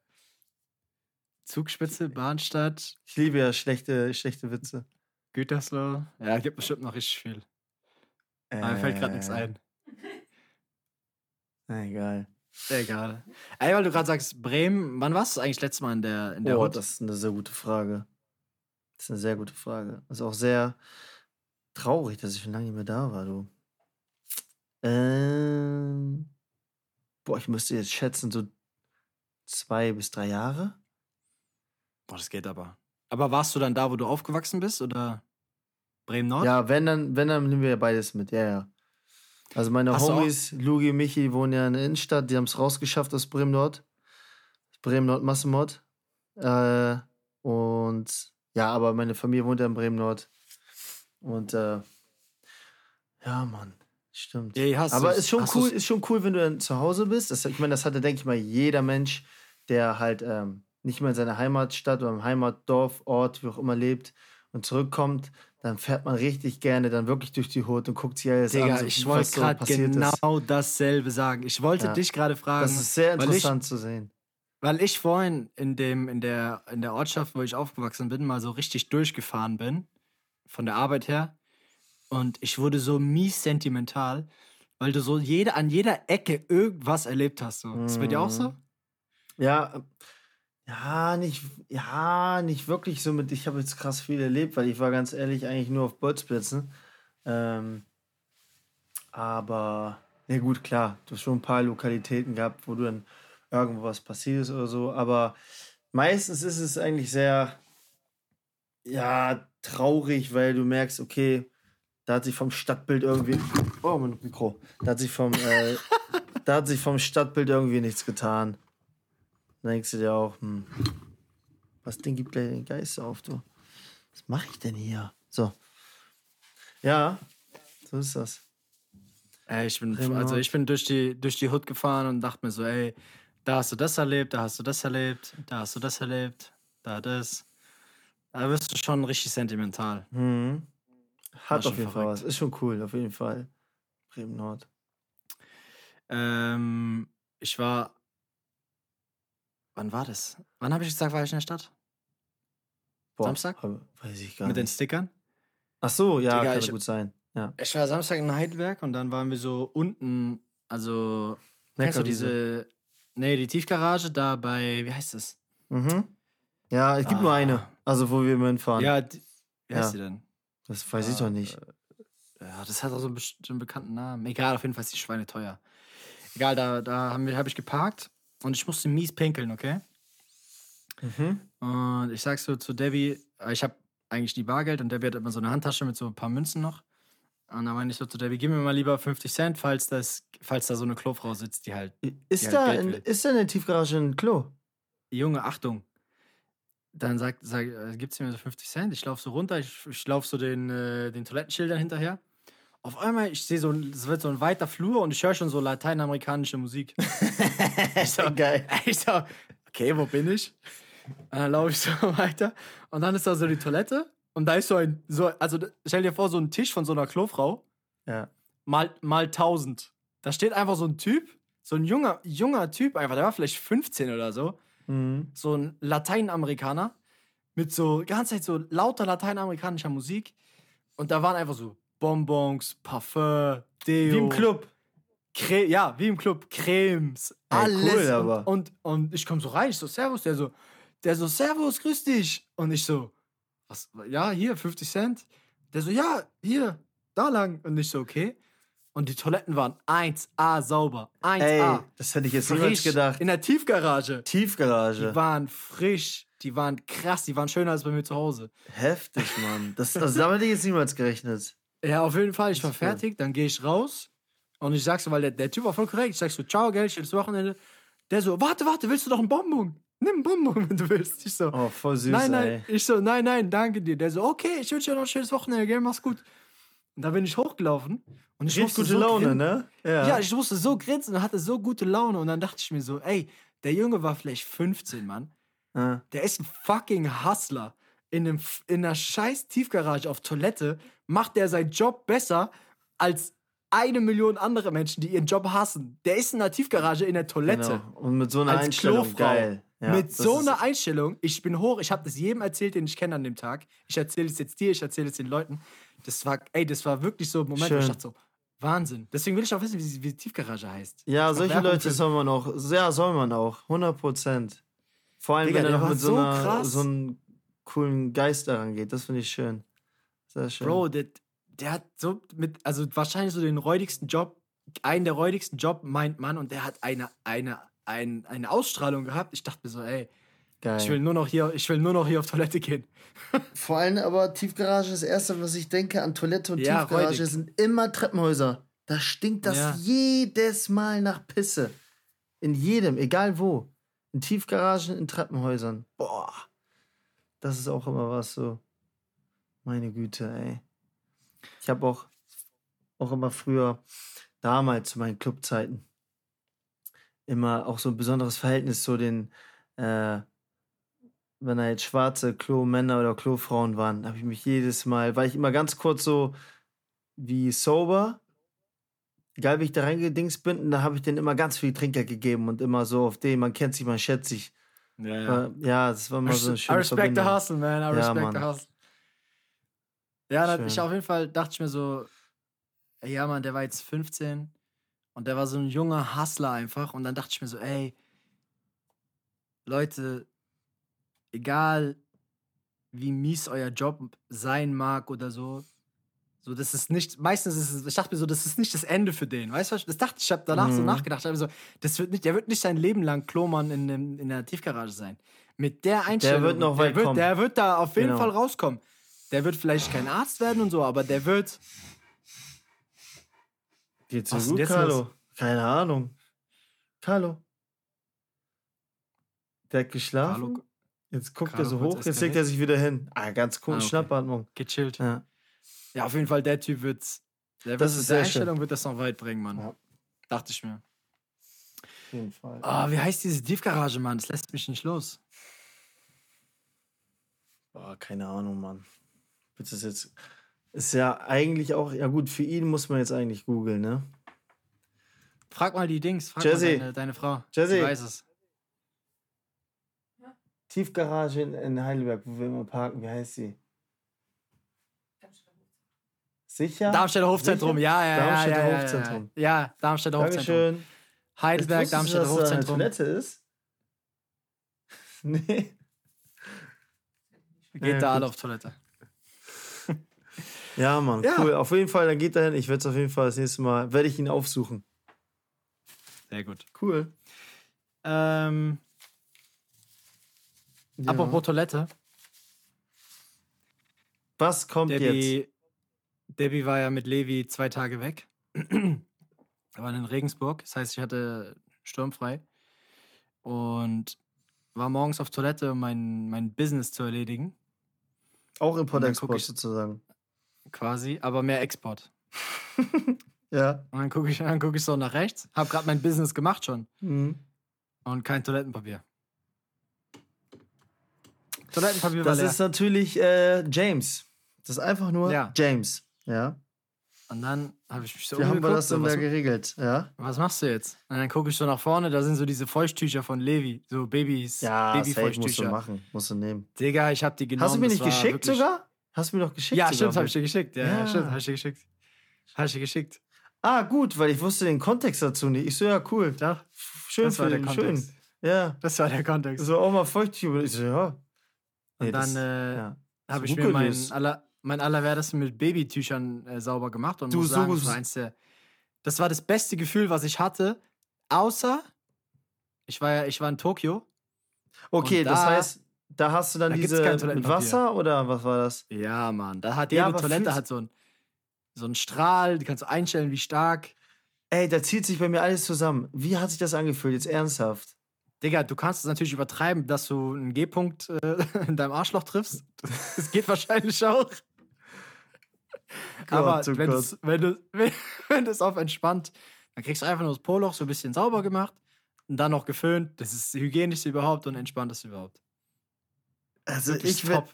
Zugspitze, Bahnstadt, Ich liebe ja schlechte, schlechte Witze. Gütersloh. Ja, gibt bestimmt noch richtig viel. Aber mir fällt gerade nichts Äh, ein. na, Egal. Egal. Ey, weil du gerade sagst, Bremen, wann warst du eigentlich letztes Mal in der, in der Oh, Hut? das ist eine sehr gute Frage. Das ist eine sehr gute Frage. Das ist auch sehr traurig, dass ich schon lange nicht mehr da war, du. Ähm, boah, ich müsste jetzt schätzen, so zwei bis drei Jahre. Boah, das geht aber. Aber warst du dann da, wo du aufgewachsen bist? Oder Bremen Nord? Ja, wenn dann, wenn dann nehmen wir ja beides mit, ja, ja. Also meine Hast Homies, Lugi, Michi, wohnen ja in der Innenstadt, die haben es rausgeschafft aus Bremen Nord. Bremen Nord Massenmod. Äh, und ja, aber meine Familie wohnt ja in Bremen Nord. Und äh, ja, Mann, stimmt. Ja, hast aber ist schon cool, du's- ist schon cool, wenn du dann zu Hause bist. Das, ich meine, das hatte, denke ich mal, jeder Mensch, der halt ähm, nicht mehr in seiner Heimatstadt oder im Heimatdorf, Ort, wie auch immer lebt und zurückkommt, dann fährt man richtig gerne dann wirklich durch die Hut und guckt sich alles Digga, an. so, ich wollte so gerade passiert ist. genau dasselbe sagen. Ich wollte Ja. dich gerade fragen. Das ist sehr interessant zu sehen. Weil ich vorhin in, dem, in, der, in der Ortschaft, wo ich aufgewachsen bin, mal so richtig durchgefahren bin, von der Arbeit her. Und ich wurde so mies sentimental, weil du so jede, an jeder Ecke irgendwas erlebt hast. So. Ist bei dir auch so? Ja, Ja, nicht, ja, nicht wirklich so mit. Ich habe jetzt krass viel erlebt, weil ich war ganz ehrlich eigentlich nur auf Bolzplätzen. Ähm, aber, ja gut, klar, du hast schon ein paar Lokalitäten gehabt, wo du dann irgendwo was passiert ist oder so. Aber meistens ist es eigentlich sehr, ja, traurig, weil du merkst, okay, da hat sich vom Stadtbild irgendwie. Oh, mein Mikro. Da hat sich vom, äh, da hat sich vom Stadtbild irgendwie nichts getan. Dann denkst du dir auch, hm, was Ding gibt gleich den Geist auf, du? Was mache ich denn hier? So. Ja, so ist das. Ey, ich bin, also ich bin durch die, durch die Hood gefahren und dachte mir so, ey, da hast du das erlebt, da hast du das erlebt, da hast du das erlebt, da das. Da wirst du schon richtig sentimental. Mhm. Hat auf jeden Fall verrückt. was. Ist schon cool, auf jeden Fall. Bremen Nord. Ähm, ich war. Wann war das? Wann habe ich gesagt, war ich in der Stadt? Samstag? hab- Weiß ich gar Mit den nicht. Stickern? Ach so, ja, Digga, kann ich- gut sein. Ja. Ich war Samstag in Heidelberg und dann waren wir so unten, also. Kennst du diese. Nee, die Tiefgarage da bei. Wie heißt das? Mhm. Ja, es gibt nur Ah. eine. Also, wo wir immer hinfahren. Ja, die, wie heißt Ja. die denn? Das weiß ich Ah, doch nicht. Ja, das hat auch so einen bestimmten bekannten Namen. Egal, auf jeden Fall ist die Schweine teuer. Egal, da, da habe hab ich geparkt und ich musste mies pinkeln, okay? Mhm. Und ich sag so zu Debbie, äh, ich habe eigentlich die Bargeld und Debbie hat immer so eine Handtasche mit so ein paar Münzen noch. Und dann meine ich so zu Debbie, gib mir mal lieber 50 Cent, falls, das, falls da so eine Klofrau sitzt, die halt, Ist, halt da Geld in, will. ist da in der Tiefgarage ein Klo? Junge, Achtung. Dann sagt, sag, äh, gibt sie mir so 50 Cent. Ich laufe so runter, ich, ich laufe so den, äh, den Toilettenschildern hinterher. Auf einmal, ich sehe so, es wird so ein weiter Flur und ich höre schon so lateinamerikanische Musik. ich so, Geil. Ich so, okay, wo bin ich? Und dann laufe ich so weiter und dann ist da so die Toilette und da ist so ein, so, also stell dir vor, so ein Tisch von so einer Klofrau Ja. mal, mal 1000. Da steht einfach so ein Typ, so ein junger, junger Typ einfach, der war vielleicht 15 oder so Mhm. so ein Lateinamerikaner mit so ganze Zeit so lauter lateinamerikanischer Musik und da waren einfach so Bonbons, Parfum, Deo. Wie im Club. Cre ja, wie im Club, Cremes, Ey, alles. cool, aber. Und, und, und ich komme so rein, ich so, Servus, der so, der so, Servus, grüß dich. Und ich so, was, ja, hier, 50 Cent. Der so, ja, hier, da lang. Und ich so, okay. Und die Toiletten waren 1A sauber. 1A. Ey, das hätte ich jetzt niemals frisch. gedacht. In der Tiefgarage. Tiefgarage. Die waren frisch, die waren krass, die waren schöner als bei mir zu Hause. Heftig, Mann. Das, das, damit hätte ich jetzt niemals gerechnet. Ja, auf jeden Fall, ich war fertig, dann gehe ich raus und ich sag so, weil der, der Typ war voll korrekt, ich sag so, ciao, Geld, schönes Wochenende. Der so, warte, warte, willst du doch einen Bonbon? Nimm einen Bonbon, wenn du willst. Ich so, Oh, voll süß, nein, nein. ey. Ich so, nein, nein, danke dir. Der so, okay, ich wünsche dir noch ein schönes Wochenende, gell, mach's gut. Und da bin ich hochgelaufen und ich Richtig musste gute so Laune, grin- ne? Ja. ich musste so grinsen und hatte so gute Laune und dann dachte ich mir so, ey, der Junge war vielleicht 15, Mann. Ja. Der ist ein fucking Hustler. In, einem, in einer scheiß Tiefgarage auf Toilette macht der seinen Job besser als eine Million andere Menschen, die ihren Job hassen. Der ist in einer Tiefgarage in der Toilette. Genau. Und mit so einer Als Einstellung, Klofrau. geil. Ja, Mit so einer Einstellung, ich bin hoch, ich habe das jedem erzählt, den ich kenne an dem Tag. Ich erzähle es jetzt dir, ich erzähle es den Leuten. Das war, ey, das war wirklich so ein Moment, wo ich Schön. dachte so, Wahnsinn. Deswegen will ich auch wissen, wie, die Tiefgarage heißt. Ja, solche Werbung Leute soll man auch, ja, soll man auch, 100 Prozent. Vor allem, Digga, wenn er noch mit so, so einer, krass. so einem coolen Geist daran geht, das finde ich schön. Sehr schön. Bro, der, der hat so mit, also wahrscheinlich so den räudigsten Job, einen der räudigsten Job meint man und der hat eine, eine, ein, eine Ausstrahlung gehabt. Ich dachte mir so, ey, geil. ich will nur noch hier, ich will nur noch hier auf Toilette gehen. Vor allem aber Tiefgarage, das erste, was ich denke an Toilette und Ja, Tiefgarage, räudig. sind immer Treppenhäuser. Da stinkt das Ja. jedes Mal nach Pisse. In jedem, egal wo. In Tiefgaragen, in Treppenhäusern. Boah. Das ist auch immer was so. Meine Güte, ey. Ich habe auch, auch immer früher, damals zu meinen Clubzeiten, immer auch so ein besonderes Verhältnis zu den, äh, wenn da jetzt schwarze Klo-Männer oder Klofrauen waren, habe ich mich jedes Mal, war ich immer ganz kurz so wie sober, egal wie ich da reingedingst bin, und da habe ich denen immer ganz viel Trinkgeld gegeben und immer so auf den, man kennt sich, man schätzt sich. Ja, Äh, Ja, das war immer so eine I schöne respect the Verbindung. hustle, man. I Ja, respect the Mann. hustle. Ja, dann, ich auf jeden Fall dachte ich mir so, ey, ja, Mann, der war jetzt 15 und der war so ein junger Hustler einfach. Und dann dachte ich mir so, ey, Leute, egal wie mies euer Job sein mag oder so, so das ist nicht, meistens ist es, ich dachte mir so, das ist nicht das Ende für den, weißt du was? Das dachte ich, ich habe danach so Mhm. nachgedacht, aber so, das wird nicht, der wird nicht sein Leben lang Klomann in, in der Tiefgarage sein. Mit der Einstellung, wird noch der weit wird, kommen. der wird da auf jeden Genau. Fall rauskommen. Der wird vielleicht kein Arzt werden und so, aber der wird, Geht's dir gut, jetzt Carlo? Keine Ahnung. Carlo. Der hat geschlafen. Hallo, Jetzt guckt Carlo er so hoch, jetzt legt er sich wieder hin. Ah, ganz cool, Ah, okay. Schnappatmung. gechillt. Ja. Ja, auf jeden Fall, der Typ wird, der wird Das mit ist der sehr schön. Einstellung wird das noch weit bringen, Mann. Ja. Dachte ich mir. Auf jeden Fall. Ah, wie heißt diese Tiefgarage, Mann? Das lässt mich nicht los. Boah, keine Ahnung, Mann. Wird das jetzt. Ist ja eigentlich auch, ja gut, für ihn muss man jetzt eigentlich googeln, ne? Frag mal die Dings, frag Jesse. mal deine, deine Frau. Jesse. Sie weiß es. Tiefgarage in, Heidelberg, wo wir immer parken, wie heißt sie? Sicher? Darmstädter Hofzentrum, Sicher? ja, ja, ja. Darmstädter ja, ja, Hofzentrum. Ja, ja Darmstädter Hofzentrum. Dankeschön. Heidelberg, Jetzt wusstest Darmstädter dass da eine Hofzentrum. Toilette ist? nee. Geht Ja, da alle gut. auf Toilette. Ja, Mann, Ja. cool. Auf jeden Fall, dann geht er hin. Ich werde es auf jeden Fall das nächste Mal, werde ich ihn aufsuchen. Sehr gut. Cool. Ähm, Ja. Apropos Toilette. Was kommt jetzt? Debbie, Debbie war ja mit Levi zwei Tage weg. Wir waren in Regensburg. Das heißt, ich hatte sturmfrei. Und war morgens auf Toilette, um mein, mein Business zu erledigen. Auch Import-Export sozusagen. Quasi, aber mehr Export. Ja. Und dann gucke ich, dann guck ich so nach rechts. Hab gerade mein Business gemacht schon. Mhm. Und kein Toilettenpapier. Toilettenpapier Das war leer. ist natürlich äh, James. Das ist einfach nur Ja. James. Ja. Und dann habe ich mich so Wie haben wir umgeguckt, das so, denn was, da geregelt? Ja. was machst du jetzt? Und dann gucke ich so nach vorne, da sind so diese Feuchttücher von Levi. So Babys, Ja, safe musst du Babyfeuchttücher. machen. Musst du nehmen. Digga, ich hab die genommen. Hast du mir das nicht war geschickt wirklich- sogar? Hast du mir doch geschickt Ja, sogar. stimmt, hab ich dir geschickt. Ja, Ja. ja. stimmt, hab ich dir geschickt. Hab ich dir geschickt. Ah, gut, weil ich wusste den Kontext dazu nicht. Ich so, ja, cool. Ja, Schön das war für der den, Kontext. schön. Ja. Das war der Kontext. So auch mal Feuchttücher. Ich so, ja. Nee, Und dann das- äh, ja. habe ich mir mein, aller, mein Allerwertesten mit Babytüchern äh, sauber gemacht und Du, muss so sagen, das war eins der. Das war das beste Gefühl, was ich hatte, außer ich war ja, ich war in Tokio. Okay, Und das da- heißt, da hast du dann da diese mit. Wasser oder was war das? Ja, Mann. Da hat Ja, jede aber Toilette hat so einen so einen Strahl, die kannst du einstellen, wie stark. Ey, da zieht sich bei mir alles zusammen. Wie hat sich das angefühlt? Jetzt ernsthaft. Digga, du kannst es natürlich übertreiben, dass du einen G-Punkt äh, in deinem Arschloch triffst. Das geht wahrscheinlich auch. Aber oh wenn, du's- wenn du wenn, wenn es auf entspannt, dann kriegst du einfach nur das Poloch so ein bisschen sauber gemacht und dann noch geföhnt. Das ist das hygienischste überhaupt und entspannteste überhaupt. Also Wirklich ich, würd, top.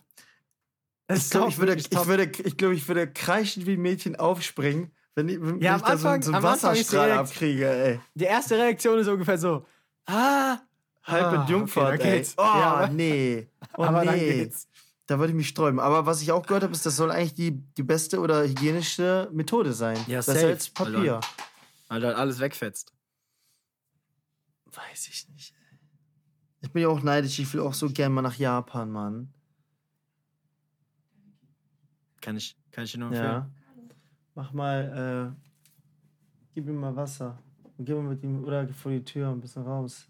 Das ich glaube, ich würde, ich würde, ich glaube, ich würde kreischend wie ein Mädchen aufspringen, wenn ich, wenn Ja, ich am da so, Anfang- so einen Anfang ist Wasserstrahl abkriege, ey. Die erste Reaktion ist ungefähr so: Ah, Halb ah, mit Jungfahrt, okay, ey. geht's. Oh, Ja, aber- nee. Oh, aber dann nee. geht's. Da würde ich mich sträuben. Aber was ich auch gehört habe, ist, das soll eigentlich die, die beste oder hygienischste Methode sein. Ja, Besser safe. als Papier. Weil dann alles wegfetzt. Weiß ich nicht. ey. Ich bin ja auch neidisch. Ich will auch so gern mal nach Japan, Mann. Kann ich, kann ich dir nur empfehlen. Ja. Mach mal, äh, gib ihm mal Wasser. Und geh mal mit ihm, oder vor die Tür ein bisschen raus.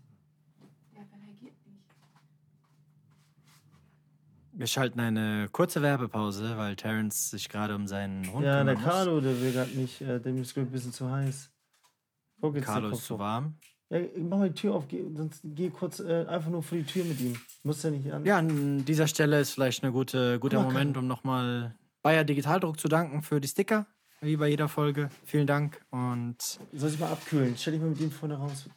Wir schalten eine kurze Werbepause, weil Terence sich gerade um seinen Hund ja, der. Carlo, der will gerade nicht, äh, dem ist ein bisschen zu heiß. Guck jetzt Carlo ist zu warm. Ja, mach mal die Tür auf, geh, sonst geh kurz äh, einfach nur vor die Tür mit ihm. Muss ja nicht an. Ja, an dieser Stelle ist vielleicht ein gute, guter mal, Moment, um nochmal Bayer Digitaldruck zu danken für die Sticker, wie bei jeder Folge. Vielen Dank. Und Soll ich mal abkühlen? Stell dich mal mit ihm vorne raus.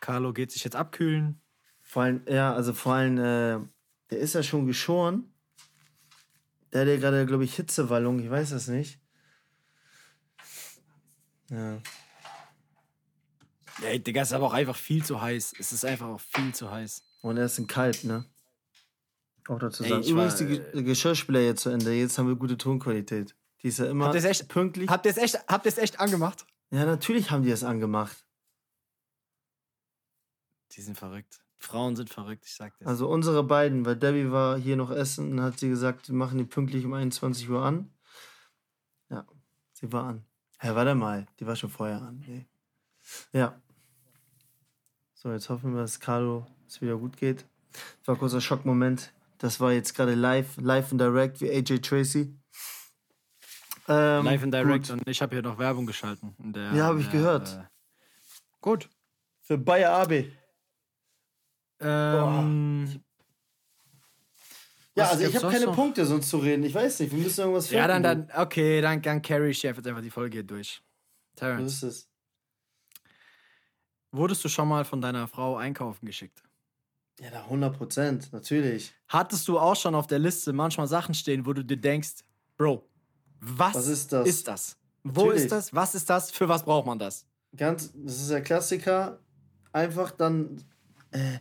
Carlo geht sich jetzt abkühlen. Vor allem, ja, also vor allem, äh, der ist ja schon geschoren. Der hat ja gerade, glaube ich, Hitzewallung, ich weiß das nicht. Ja. Ey, Digga, ist aber auch einfach viel zu heiß. Es ist einfach auch viel zu heiß. Und er ist ein Kalt, ne? Auch dazu Ey, sagen. ich Übrigens, war, die Ge Geschirrspüler jetzt zu Ende. Jetzt haben wir gute Tonqualität. Die ist ja immer Habt echt, pünktlich. habt ihr es echt, habt ihr es echt angemacht? Ja, natürlich haben die es angemacht. Die sind verrückt. Frauen sind verrückt, ich sag dir. Also unsere beiden, weil Debbie war hier noch essen und hat sie gesagt, wir machen die pünktlich um 21 Uhr an. Ja, sie war an. Hä, warte mal, die war schon vorher an. Nee. Ja. So, jetzt hoffen wir, dass Carlo es wieder gut geht. Das war ein kurzer Schockmoment. Das war jetzt gerade live, live and direct wie AJ Tracy. Ähm, Live and Direct gut. und ich habe hier noch Werbung geschalten. in der- Ja, hab ich der, gehört. Äh, gut. Für Bayer AB. Ähm, Ja, Was also ich habe keine noch? Punkte sonst zu reden. Ich weiß nicht, wir müssen irgendwas ja, dann, finden. dann, okay, dann, dann carry ich jetzt einfach die Folge durch. Was Terrence, ist es? wurdest du schon mal von deiner Frau einkaufen geschickt? Ja, na, 100 Prozent, natürlich. Hattest du auch schon auf der Liste manchmal Sachen stehen, wo du dir denkst, Bro, was, Was ist das? Ist das? Wo Natürlich. ist das? Was ist das? Für was braucht man das? Ganz, das ist der Klassiker. Einfach dann, äh,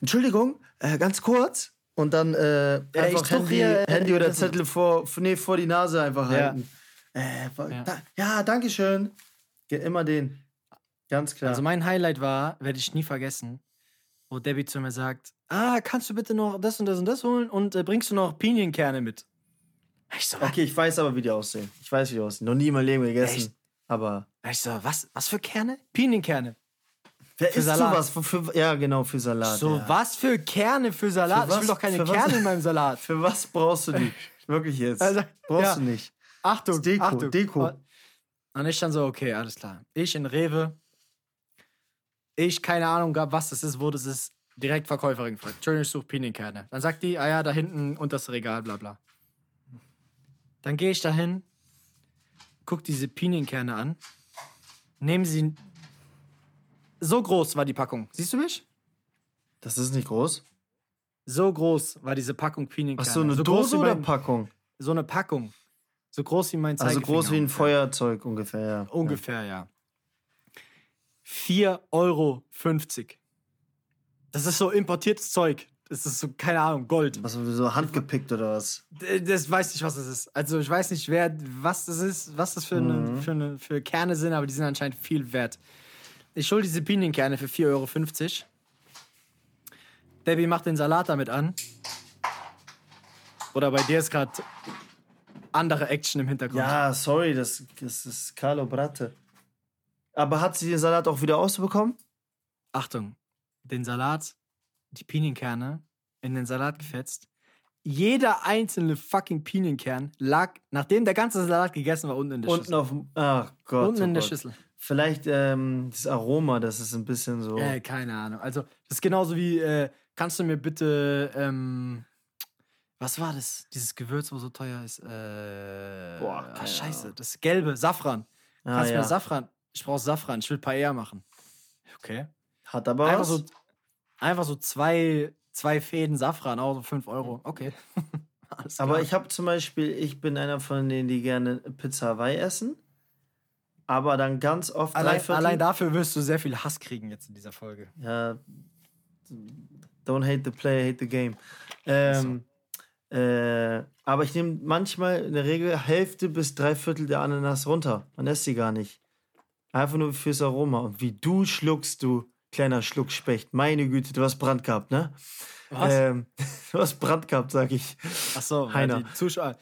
Entschuldigung, äh, ganz kurz. Und dann äh, ich einfach Handy, hier, äh, Handy oder Zettel vor, nee, vor die Nase einfach Ja. halten. Äh, Ja. Da, ja, danke schön. Immer den. Ganz klar. Also mein Highlight war, werde ich nie vergessen, wo Debbie zu mir sagt, ah, kannst du bitte noch das und das und das holen und äh, bringst du noch Pinienkerne mit? Ich so, okay, ich weiß aber, wie die aussehen. Ich weiß, wie die aussehen. Noch nie in meinem Leben gegessen. Echt? Aber ich so, was, was für Kerne? Pinienkerne. Wer isst Salat. sowas? Für, ja, genau, für Salat. So, ja. was für Kerne für Salat? Für was- ich will doch keine für was- Kerne in meinem Salat. Für was brauchst du die? Wirklich jetzt. Also, brauchst ja. du nicht. Achtung, Deko, Achtung. Deko. Und ich dann so, okay, alles klar. Ich in Rewe. Ich keine Ahnung gab, was das ist, wo das ist. Direkt Verkäuferin gefragt. Entschuldigung, ich suche Pinienkerne. Dann sagt die, ah ja, da hinten unter das Regal, bla bla. Dann gehe ich dahin, guck diese Pinienkerne an, nehme sie. So groß war die Packung. Siehst du mich? Das ist nicht groß. So groß war diese Packung Ach Pinienkerner. so, eine so Dose oder mein, Packung? So eine Packung. So groß wie mein Also Zeigefinger. groß wie ein. Feuerzeug ungefähr, ja. Ungefähr, ja. 4,50 Euro. Das ist so importiertes Zeug. Das ist so, keine Ahnung, Gold. Was so handgepickt oder was? D- Das weiß ich, was das ist. Also ich weiß nicht, wer, was das ist, was das für, Mhm. eine, für, eine, für Kerne sind, aber die sind anscheinend viel wert. Ich hole diese Pinienkerne für 4,50 Euro. Debbie macht den Salat damit an. Oder bei dir ist gerade andere Action im Hintergrund. Ja, sorry, das, das ist Carlo Bratte. Aber hat sie den Salat auch wieder ausbekommen? Achtung, den Salat, die Pinienkerne in den Salat gefetzt. Jeder einzelne fucking Pinienkern lag, nachdem der ganze Salat gegessen war, unten in der Unten Schüssel. auf dem. Ach Gott. unten oh in der Gott. Schüssel. Vielleicht ähm, das Aroma, das ist ein bisschen so. Äh, keine Ahnung. Also, das ist genauso wie, äh, kannst du mir bitte, ähm, was war das? Dieses Gewürz, wo so teuer ist? Äh, Boah, ah, scheiße, Ahnung. das gelbe, Safran. Ah, Kannst du ja. mir Safran? Ich brauche Safran, ich will Paella machen. Okay. Hat aber Einfach was. so, einfach so zwei, zwei Fäden Safran, auch so 5 Euro. Okay. Aber ich habe zum Beispiel, ich bin einer von denen, die gerne Pizza Hawaii essen. Aber dann ganz oft allein, allein dafür wirst du sehr viel Hass kriegen jetzt in dieser Folge. Ja. Don't hate the player, hate the game. Ähm, äh, aber ich nehme manchmal in der Regel Hälfte bis drei Viertel der Ananas runter. Man isst sie gar nicht. Einfach nur fürs Aroma. Und wie du schluckst, du kleiner Schluckspecht. Meine Güte, du hast Brand gehabt, ne? Was? Ähm, du hast Brand gehabt, sag ich. Achso, Heiner. die Zuschauer,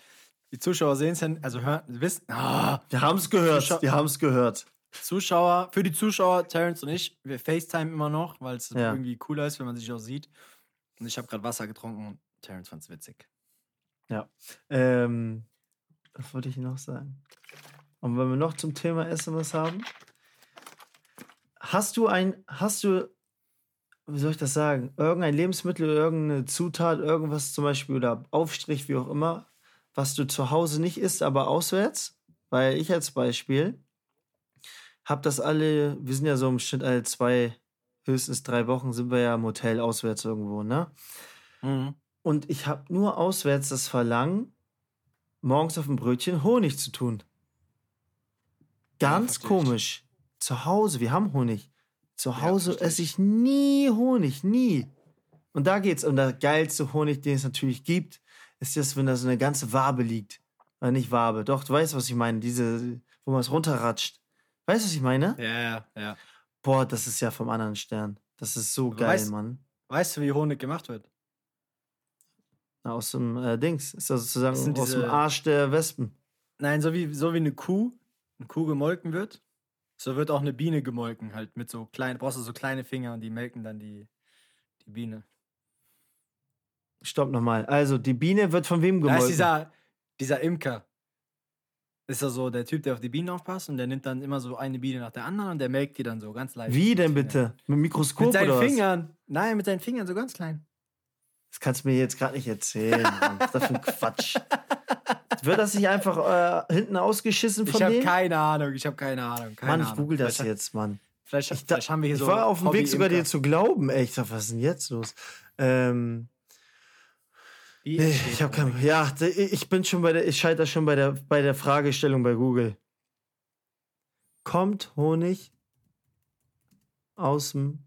die Zuschauer sehen es ja, also hören, wissen, ah, Die haben es gehört. Zuschau- Die haben es gehört. Zuschauer, für die Zuschauer, Terrence und ich, wir FaceTime immer noch, weil es Ja. irgendwie cooler ist, wenn man sich auch sieht. Und ich habe gerade Wasser getrunken und Terrence fand es witzig. Ähm, was wollte ich noch sagen? Und wenn wir noch zum Thema Essen was haben, hast du ein, hast du, wie soll ich das sagen, irgendein Lebensmittel, irgendeine Zutat, irgendwas zum Beispiel oder Aufstrich, wie auch immer, was du zu Hause nicht isst, aber auswärts? Weil ich als Beispiel habe das alle, wir sind ja so im Schnitt alle zwei, höchstens drei Wochen sind wir ja im Hotel auswärts irgendwo, ne? Und ich habe nur auswärts das Verlangen, morgens auf dem Brötchen Honig zu tun. Ganz ich. komisch. Zu Hause, wir haben Honig. Zu Hause verstehe esse ich nie Honig, nie. Und da geht's. Und der geilste Honig, den es natürlich gibt, ist das, wenn da so eine ganze Wabe liegt. Äh, nicht Wabe, doch, du weißt, was ich meine. Diese, wo man es runterratscht. Weißt du, was ich meine? Ja, ja, ja. Boah, das ist ja vom anderen Stern. Das ist so geil, weißt- Mann. Weißt du, wie Honig gemacht wird? Aus dem äh, Dings. Ist das sozusagen Das aus dem diese- Arsch der Wespen. Nein, so wie, so wie eine Kuh, eine Kuh gemolken wird, so wird auch eine Biene gemolken, halt mit so kleinen, brauchst du so kleine Finger und die melken dann die, die Biene. Stopp nochmal. Also, die Biene wird von wem Da gemolken? ist dieser, dieser Imker. Ist ja so der Typ, der auf die Bienen aufpasst und der nimmt dann immer so eine Biene nach der anderen und der melkt die dann so ganz leicht. Wie denn bitte? Mit dem Mikroskop Mit seinen oder was? Fingern. Nein, mit seinen Fingern, so ganz klein. Das kannst du mir jetzt gerade nicht erzählen. Mann. Was ist das für ein Quatsch? Wird das nicht einfach äh, hinten ausgeschissen von Ich habe denen? keine Ahnung, ich habe keine Ahnung. Keine Mann, ich Ahnung. google das vielleicht, jetzt, Mann. Vielleicht, Ich, da, vielleicht haben wir hier ich so. war auf dem Weg sogar dir zu glauben. Ich dachte, was ist denn jetzt los? Ähm, Wie ich habe Honig? kein, ja, ich bin schon bei der, ich scheitere schon bei der, bei der Fragestellung bei Google. Kommt Honig aus dem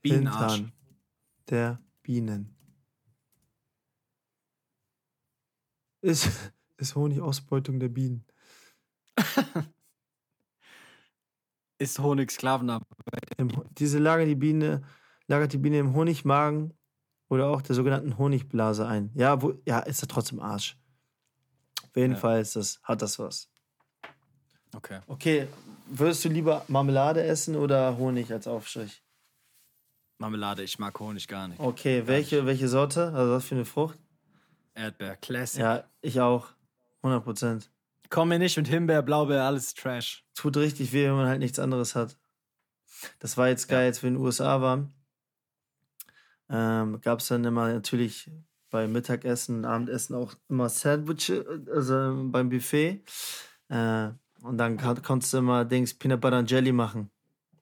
Bienenarsch. Hintern der Bienen? Ist, ist Honig Ausbeutung der Bienen? Ist Honig Sklavenarbeit? Diese lagert die Biene, lagert die Biene im Honigmagen oder auch der sogenannten Honigblase ein. Ja, wo, ja, ist ja trotzdem Arsch. Auf jeden Ja. Fall ist das, hat das was. Okay. Okay, würdest du lieber Marmelade essen oder Honig als Aufstrich? Marmelade, ich mag Honig gar nicht. Okay, welche, welche Sorte? Also was für eine Frucht? Erdbeer, Classic. Ja, ich auch. 100 Prozent. Komm mir nicht mit Himbeer, Blaubeer, alles Trash. Tut richtig weh, wenn man halt nichts anderes hat. Das war jetzt geil, als wir in den USA waren. Ähm, Gab es dann immer natürlich bei Mittagessen Abendessen auch immer Sandwiches, also beim Buffet. Äh, und dann kon konntest du immer Dings Peanut Butter and Jelly machen.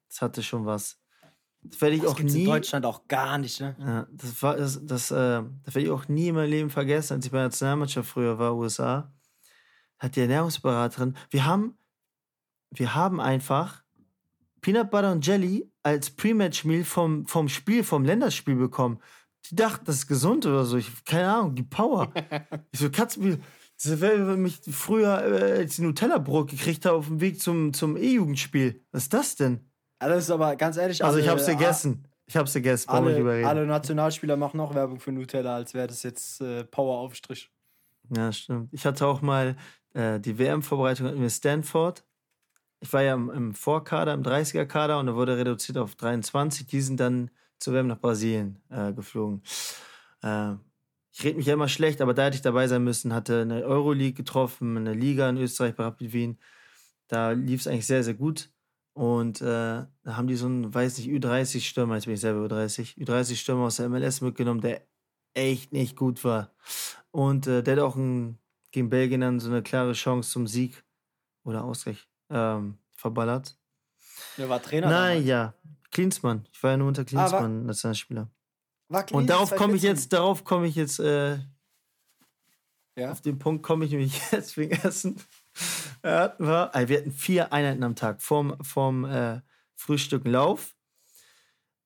Das hatte schon was. Das werde ich Das auch gibt's in nie. Deutschland auch gar nicht, ne? Ja, das war das, das, äh, das werde ich auch nie in meinem Leben vergessen, als ich bei der Nationalmannschaft früher war, USA. Hat die Ernährungsberaterin. Wir haben, wir haben einfach Peanut Butter und Jelly als Pre-Match-Meal vom, vom Spiel, vom Länderspiel bekommen. Die dachten, das ist gesund oder so. Ich, keine Ahnung, die Power. ich so, Katzenmehl. Das wäre, wenn mich früher äh, als ich Nutella-Brot gekriegt habe auf dem Weg zum, zum E-Jugendspiel. Was ist das denn? Alles aber ganz ehrlich. Also, ich hab's gegessen. Ich hab's gegessen, nicht Alle, überreden. alle Nationalspieler machen noch Werbung für Nutella, als wäre das jetzt äh, Power-Aufstrich. Ja, stimmt. Ich hatte auch mal äh, die WM-Vorbereitung wir Stanford. Ich war ja im, Vorkader, im 30er-Kader und da wurde reduziert auf 23. Die sind dann zur WM nach Brasilien äh, geflogen. Äh, ich rede mich ja immer schlecht, aber da hätte ich dabei sein müssen. Hatte eine Euroleague getroffen, eine Liga in Österreich bei Rapid Wien. Da lief es eigentlich sehr, sehr gut. Und äh, da haben die so einen, weiß nicht, Ü30-Stürmer, jetzt bin ich selber Ü30, Ü30-Stürmer aus der MLS mitgenommen, der echt nicht gut war. Und äh, der hat auch ein, gegen Belgien dann so eine klare Chance zum Sieg oder Ausgleich ähm, verballert. Der war Trainer. Naja, Klinsmann. Ich war ja nur unter Ah, Klinsmann Nationalspieler. War Clean Und darauf komme ich 2014. jetzt, darauf komme ich jetzt, äh, Ja. auf den Punkt komme ich nämlich jetzt wegen Essen. Wir hatten, wir, hatten vier Einheiten am Tag. Vorm, vorm äh, Frühstück Lauf,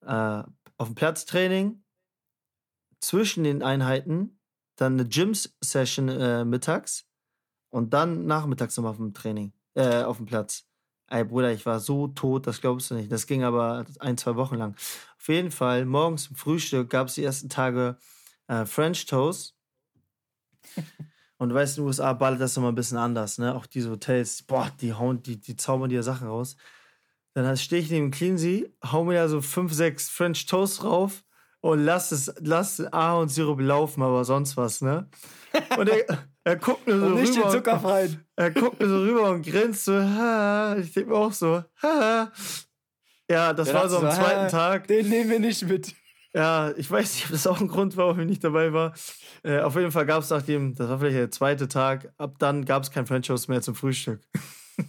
äh, auf dem Platztraining, zwischen den Einheiten, dann eine Gym-Session äh, mittags und dann nachmittags nochmal auf dem Training, äh, auf dem Platz. Ey, Bruder, ich war so tot, das glaubst du nicht. Das ging aber ein, zwei Wochen lang. Auf jeden Fall, morgens zum Frühstück gab es die ersten Tage äh, French Toast. Und du weißt, in den USA ballert das immer ein bisschen anders, ne? Auch diese Hotels, boah, die hauen, die, die zaubern dir Sachen raus. Dann stehe ich neben Cleansy, hau mir da so fünf, sechs French Toast drauf und lass es, lass Ahornsirup laufen, aber sonst was, ne? Und er, er guckt mir so Und nicht den rüber. zuckerfreien. Er guckt mir so rüber und grinst so, ha. Ich denke mir auch so, ha. Ja, das Der war so am zweiten ha. Tag. Den nehmen wir nicht mit. Ja, ich weiß nicht, ob das auch ein Grund war, warum ich nicht dabei war. Äh, auf jeden Fall gab es nachdem, das war vielleicht der zweite Tag, ab dann gab es kein French Toast mehr zum Frühstück.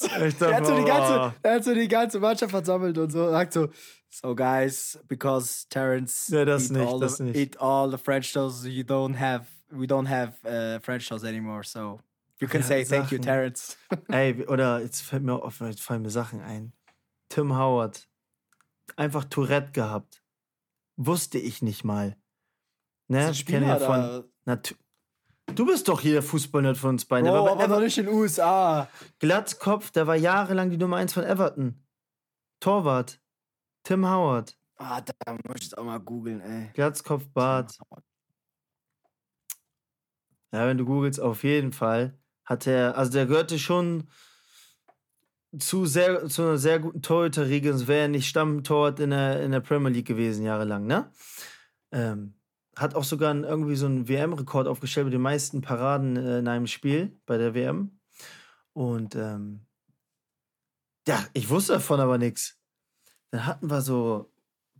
Er hat, so die ganze, er hat so die ganze Mannschaft versammelt und so sagt so, so guys, because Terrence Ja, das eat, nicht, all das the, nicht. eat all the French toast, you don't have, we don't have uh, French toast anymore, so you can Ja, say thank you, Sachen. Terrence. Ey, oder jetzt fällt mir auf, fallen mir Sachen ein. Tim Howard. Einfach Tourette gehabt. Wusste ich nicht mal. Ne? Ist ein Kenn ja von. Natu du bist doch hier der Fußballnerd von uns beiden. Der Bro, aber doch nicht in den USA. Glatzkopf, der war jahrelang die Nummer 1 von Everton. Torwart. Tim Howard. Ah, da muss ich auch mal googeln, ey. Glatzkopf, Bart. Ja, wenn du googelst, auf jeden Fall hat er, also der gehörte schon zu, sehr, zu einer sehr guten Torhüterriege, sonst wäre er nicht Stammtorwart in der, in der Premier League gewesen, jahrelang, ne? Ähm, hat auch sogar einen, irgendwie so einen WM-Rekord aufgestellt mit den meisten Paraden äh, in einem Spiel bei der WM. Und ähm, ja, ich wusste davon aber nichts. Dann hatten wir so,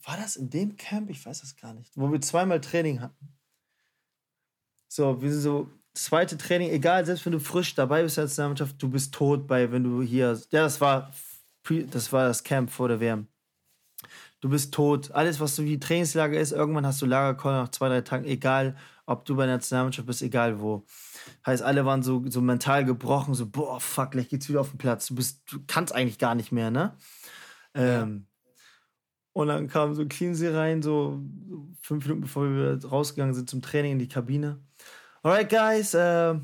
war das in dem Camp? Ich weiß das gar nicht, wo wir zweimal Training hatten. So, wir sind so, zweite Training, egal, selbst wenn du frisch dabei bist als Nationalmannschaft, du bist tot bei, wenn du hier, ja, das war, das war das Camp vor der WM. Du bist tot. Alles, was so wie Trainingslager ist, irgendwann hast du Lagerkoller nach zwei, drei Tagen, egal, ob du bei der Nationalmannschaft bist, egal wo. Heißt, alle waren so, so mental gebrochen, so, boah, fuck, gleich geht's wieder auf den Platz. Du bist, du kannst eigentlich gar nicht mehr, ne? Ähm, und dann kam so Cleansey rein, so fünf Minuten bevor wir rausgegangen sind zum Training in die Kabine. Alright, guys, uh,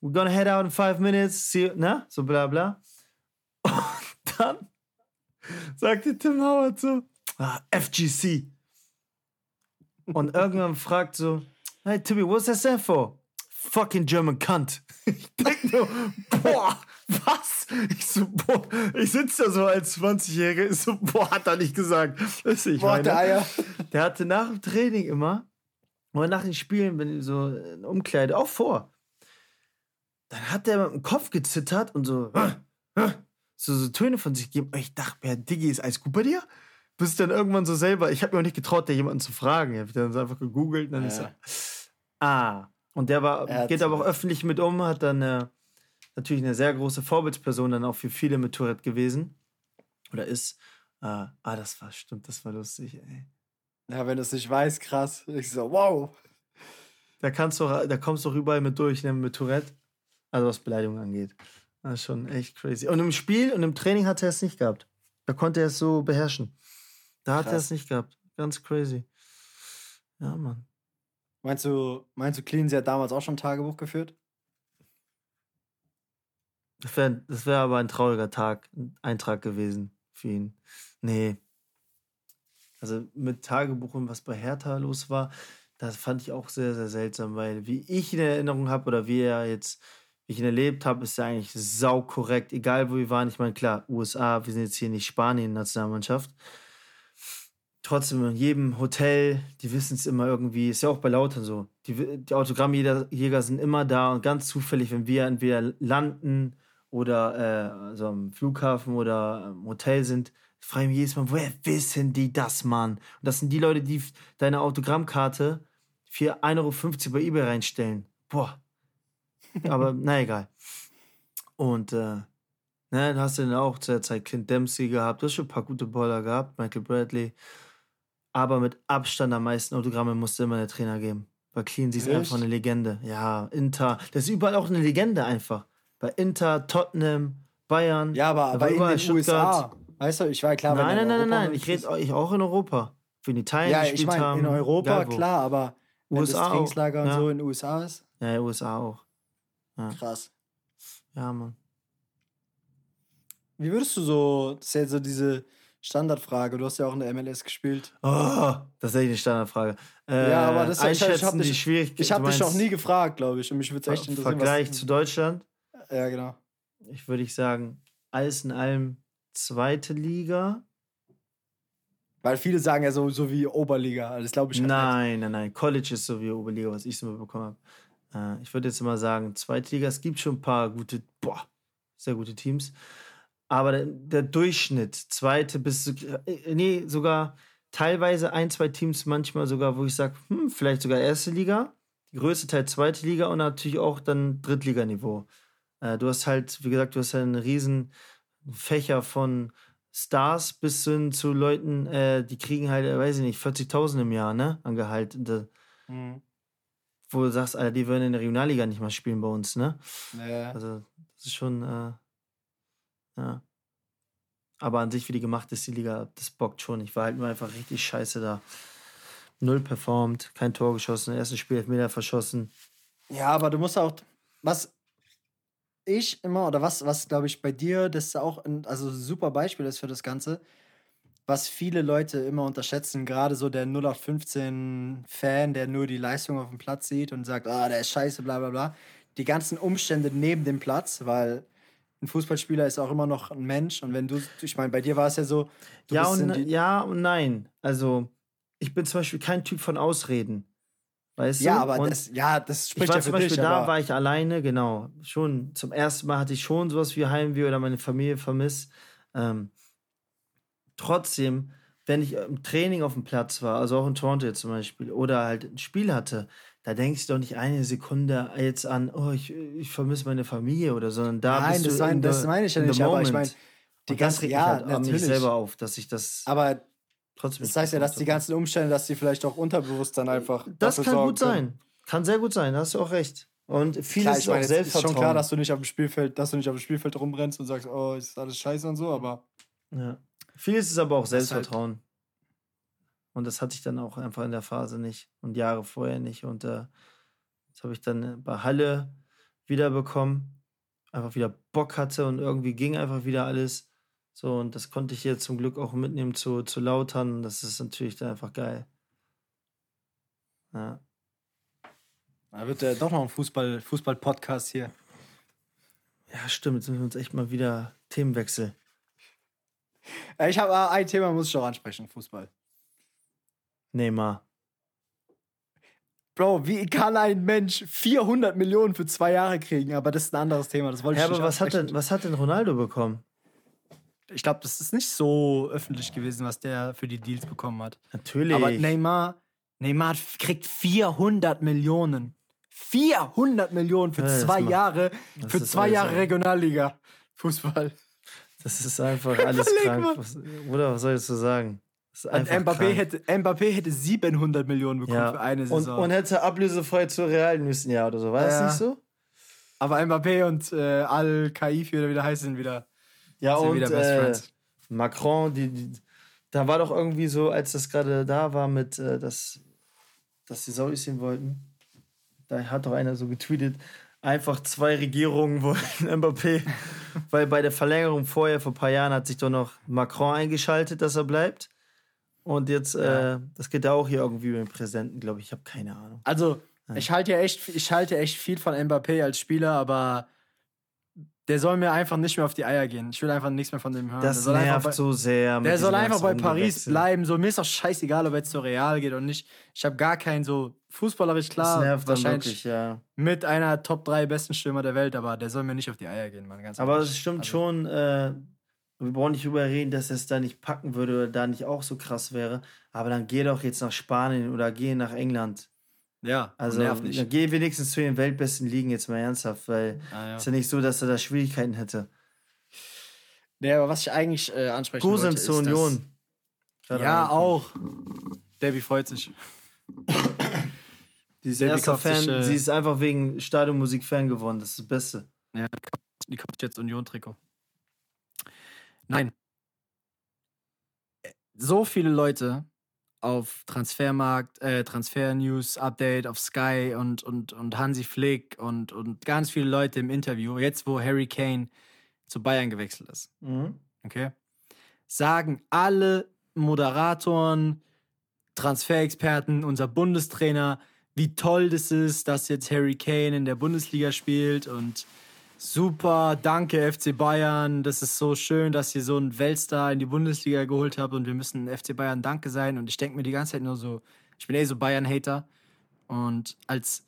we're gonna head out in five minutes. See you, ne? So bla bla. Und dann sagte Tim Howard so, ah, FGC. Und irgendwann fragt so, hey Timmy, what's that stand for? Fucking German cunt. Ich denke nur, boah, was? Ich so, boah, ich sitze da so als 20-Jähriger, ich so, boah, hat er nicht gesagt. Du, ich Boah, meine, der Eier. der hatte nach dem Training immer, oder nach den Spielen, wenn so eine Umkleide, auch vor, dann hat der mit dem Kopf gezittert und so, so, so Töne von sich gegeben. Und ich dachte mir, Diggi, ist alles gut bei dir? Bis dann irgendwann so selber, ich habe mir auch nicht getraut, da jemanden zu fragen. Ich habe dann so einfach gegoogelt und dann ist Ja. er, ah. Und der war, Er geht aber auch öffentlich mit um, hat dann äh, natürlich eine sehr große Vorbildsperson dann auch für viele mit Tourette gewesen. Oder ist. Äh, ah, das war, stimmt, das war lustig, ey. Ja, wenn du es nicht weißt, krass. Ich so, wow. Da kannst du, da kommst du auch überall mit durch, ne, mit Tourette. Also was Beleidigung angeht. Das ist schon echt crazy. Und im Spiel und im Training hat er es nicht gehabt. Da konnte er es so beherrschen. Da hat er es nicht gehabt. Ganz crazy. Ja, Mann. Meinst du, meinst du, Cleansey hat damals auch schon Tagebuch geführt? Das wäre wär aber ein trauriger Tag, ein Eintrag gewesen für ihn. Nee. Also mit Tagebuch und was bei Hertha los war, das fand ich auch sehr, sehr seltsam, weil wie ich in Erinnerung habe oder wie er jetzt, wie ich ihn erlebt habe, ist er eigentlich saukorrekt, egal wo wir waren. Ich meine, klar, USA, wir sind jetzt hier nicht Spanien-Nationalmannschaft. Trotzdem in jedem Hotel, die wissen es immer irgendwie, ist ja auch bei Lautern so. Die, die Autogrammjäger sind immer da und ganz zufällig, wenn wir entweder landen oder äh, also am Flughafen oder am Hotel sind, frage ich mich jedes Mal, woher wissen die das, Mann? Und das sind die Leute, die deine Autogrammkarte für 1,50 Euro bei eBay reinstellen. Boah. Aber na egal. Und äh, ne, dann hast du dann auch zu der Zeit Clint Dempsey gehabt, du hast schon ein paar gute Baller gehabt, Michael Bradley. Aber mit Abstand am meisten Autogramme musste immer der Trainer geben. Bei Clean ist einfach eine Legende. Ja, Inter. Das ist überall auch eine Legende einfach. Bei Inter, Tottenham, Bayern. Ja, aber, aber in den USA. Weißt du, ich war klar, nein, nein, in nein, nein. Ich rede ich auch in Europa. Für in Italien Ja, ich meine, in Europa, klar, aber wenn USA das auch, Trainingslager und ja. so in den USA ist, Ja, USA auch. krass. Ja, Mann. Wie würdest du so, das ist ja so diese Standardfrage, du hast ja auch in der MLS gespielt. Oh, das ist echt eine Standardfrage. Äh, Ja, aber das- ich- ich hab einschätzen dich- die Schwierigkeit. Ich habe dich noch nie gefragt, glaube ich, und mich würde es echt interessieren. Vergleich was, zu Deutschland. Ja, genau. Ich würde ich sagen, alles in allem zweite Liga. Weil viele sagen ja so, so wie Oberliga. Also Das glaube ich halt nicht. Nein, nein, nein. College ist so wie Oberliga, was ich so mitbekommen habe. Äh, ich würde jetzt mal sagen, zweite Liga, es gibt schon ein paar gute, boah, sehr gute Teams. Aber der, der Durchschnitt, zweite bis, äh, nee, sogar teilweise ein, zwei Teams, manchmal sogar, wo ich sage, hm, vielleicht sogar erste Liga, die größte Teil zweite Liga und natürlich auch dann Drittliganiveau. Äh, du hast halt, wie gesagt, du hast halt einen riesen Fächer von Stars bis hin zu Leuten, äh, die kriegen halt, äh, weiß ich nicht, 40.000 im Jahr, ne, an Gehalt. Da- Mhm. Wo du sagst, Alter, die würden in der Regionalliga nicht mal spielen bei uns, ne? Ja. Also, das ist schon, äh, ja. Aber an sich, wie die gemacht ist, die Liga, das bockt schon. Ich war halt nur einfach richtig scheiße da. Null performt, kein Tor geschossen, erstes Spiel Elfmeter verschossen. ja, aber du musst auch, was ich immer, oder was, was glaube ich bei dir, das ist auch ein also super Beispiel ist für das Ganze, was viele Leute immer unterschätzen, gerade so der 0815-Fan, der nur die Leistung auf dem Platz sieht und sagt, ah, der ist scheiße, bla bla bla. Die ganzen Umstände neben dem Platz, weil ein Fußballspieler ist auch immer noch ein Mensch und wenn du, ich meine, bei dir war es ja so. Ja und, ja und nein. Also, ich bin zum Beispiel kein Typ von Ausreden. Weißt ja, du? aber Und das, ja, das spricht ich war ja zum für Beispiel dich, da, war ich alleine, genau. Schon zum ersten Mal hatte ich schon sowas wie Heimweh oder meine Familie vermisst. Ähm, trotzdem, wenn ich im Training auf dem Platz war, also auch in Toronto jetzt zum Beispiel, oder halt ein Spiel hatte, da denkst du doch nicht eine Sekunde jetzt an, oh, ich, ich vermisse meine Familie oder, sondern da Nein, bist das, du mein, in das the- meine ich ja nicht, aber ich meine, die ganze, ja, halt natürlich. selber auf, dass ich das Aber trotzdem das heißt ja, dass die ganzen Umstände, dass die vielleicht auch unterbewusst dann einfach. Das kann gut können. sein. Kann sehr gut sein, da hast du auch recht. Und vieles Klar, ich ist auch meine, es ist Selbstvertrauen. schon klar, dass du nicht auf dem Spielfeld, dass du nicht auf dem Spielfeld rumrennst und sagst, oh, ist alles scheiße und so, aber Ja. Vieles ist aber auch halt- Selbstvertrauen. Und das hatte ich dann auch einfach in der Phase nicht und Jahre vorher nicht. Und äh, das habe ich dann äh, bei Halle wiederbekommen. Einfach wieder Bock hatte und irgendwie ging einfach wieder alles. So, und das konnte ich jetzt zum Glück auch mitnehmen zu, zu Lautern. Das ist natürlich dann einfach geil. Ja. da wird ja doch noch ein Fußball, Fußball-Podcast hier. ja, stimmt. Jetzt müssen wir uns echt mal wieder Themenwechsel. Äh, Ich habe ein Thema, muss ich auch ansprechen: Fußball. Neymar. Bro, wie kann ein Mensch 400 Millionen für zwei Jahre kriegen? Aber das ist ein anderes Thema. Das wollte Ja, ich aber nicht was hat, denn, was hat denn Ronaldo bekommen? Ich glaube, das ist nicht so öffentlich gewesen, was der für die Deals bekommen hat. Natürlich. Aber Neymar, Neymar kriegt 400 Millionen. 400 Millionen für Ja, zwei macht- Jahre, für zwei Jahre Regionalliga. Fußball. Das ist einfach alles krank. oder was soll ich so sagen? Das Und Mbappé krank. hätte, Mbappé hätte 700 Millionen bekommen ja. für eine und, Saison. und hätte ablösefrei zu Real müssen, ja, oder so. War das Ja. nicht so? Aber Mbappé und äh, Al-Kaifi oder wie der heißt, sind wieder, Ja, sind und wieder Best äh, Friends. Macron, die, die, da war doch irgendwie so, als das gerade da war mit, äh, dass, dass die Saudis ihn wollten, da hat doch einer so getweetet, einfach zwei Regierungen wollten Mbappé, weil bei der Verlängerung vorher, vor ein paar Jahren, hat sich doch noch Macron eingeschaltet, dass er bleibt. Und jetzt, Ja. äh, das geht ja auch hier irgendwie mit dem Präsidenten, glaube ich. Ich habe keine Ahnung. Also, ich halte ja echt, ich halte echt viel von Mbappé als Spieler, aber der soll mir einfach nicht mehr auf die Eier gehen. Ich will einfach nichts mehr von dem hören. Das der soll einfach nervt bei, so sehr. Der soll einfach bei Paris bleiben. So, mir ist auch scheißegal, ob er jetzt zu Real geht und nicht. Ich habe gar keinen so fußballerisch Das klar. nervt dann wahrscheinlich wirklich, ja. mit einer Top 3 besten Stürmer der Welt, aber der soll mir nicht auf die Eier gehen, Mann. Ganz Aber es stimmt Also, schon, äh, wir brauchen nicht drüber reden, dass er es da nicht packen würde oder da nicht auch so krass wäre. Aber dann geh doch jetzt nach Spanien oder geh nach England. Ja, Also nervt nicht. dann geh wenigstens zu den weltbesten Ligen jetzt mal ernsthaft, weil Ah, ja. es ist ja nicht so, dass er da Schwierigkeiten hätte. Nee, aber was ich eigentlich äh, ansprechen wollte, Gosens ist, zur dass- Union. Ja, auch. Debbie freut sich. Die ist erster kauft sich, Fan, äh, sie ist einfach wegen Stadionmusik Fan geworden. Das ist das Beste. Ja, die kauft jetzt Union-Trikot. Nein. So viele Leute auf Transfermarkt, äh, Transfer-News, Update auf Sky und, und, und Hansi Flick und, und ganz viele Leute im Interview, jetzt wo Harry Kane zu Bayern gewechselt ist, Mhm. okay, sagen alle Moderatoren, Transferexperten, unser Bundestrainer, wie toll das ist, dass jetzt Harry Kane in der Bundesliga spielt und super, danke FC Bayern, das ist so schön, dass ihr so einen Weltstar in die Bundesliga geholt habt und wir müssen FC Bayern danke sein. Und ich denke mir die ganze Zeit nur so, ich bin eh so Bayern-Hater. Und als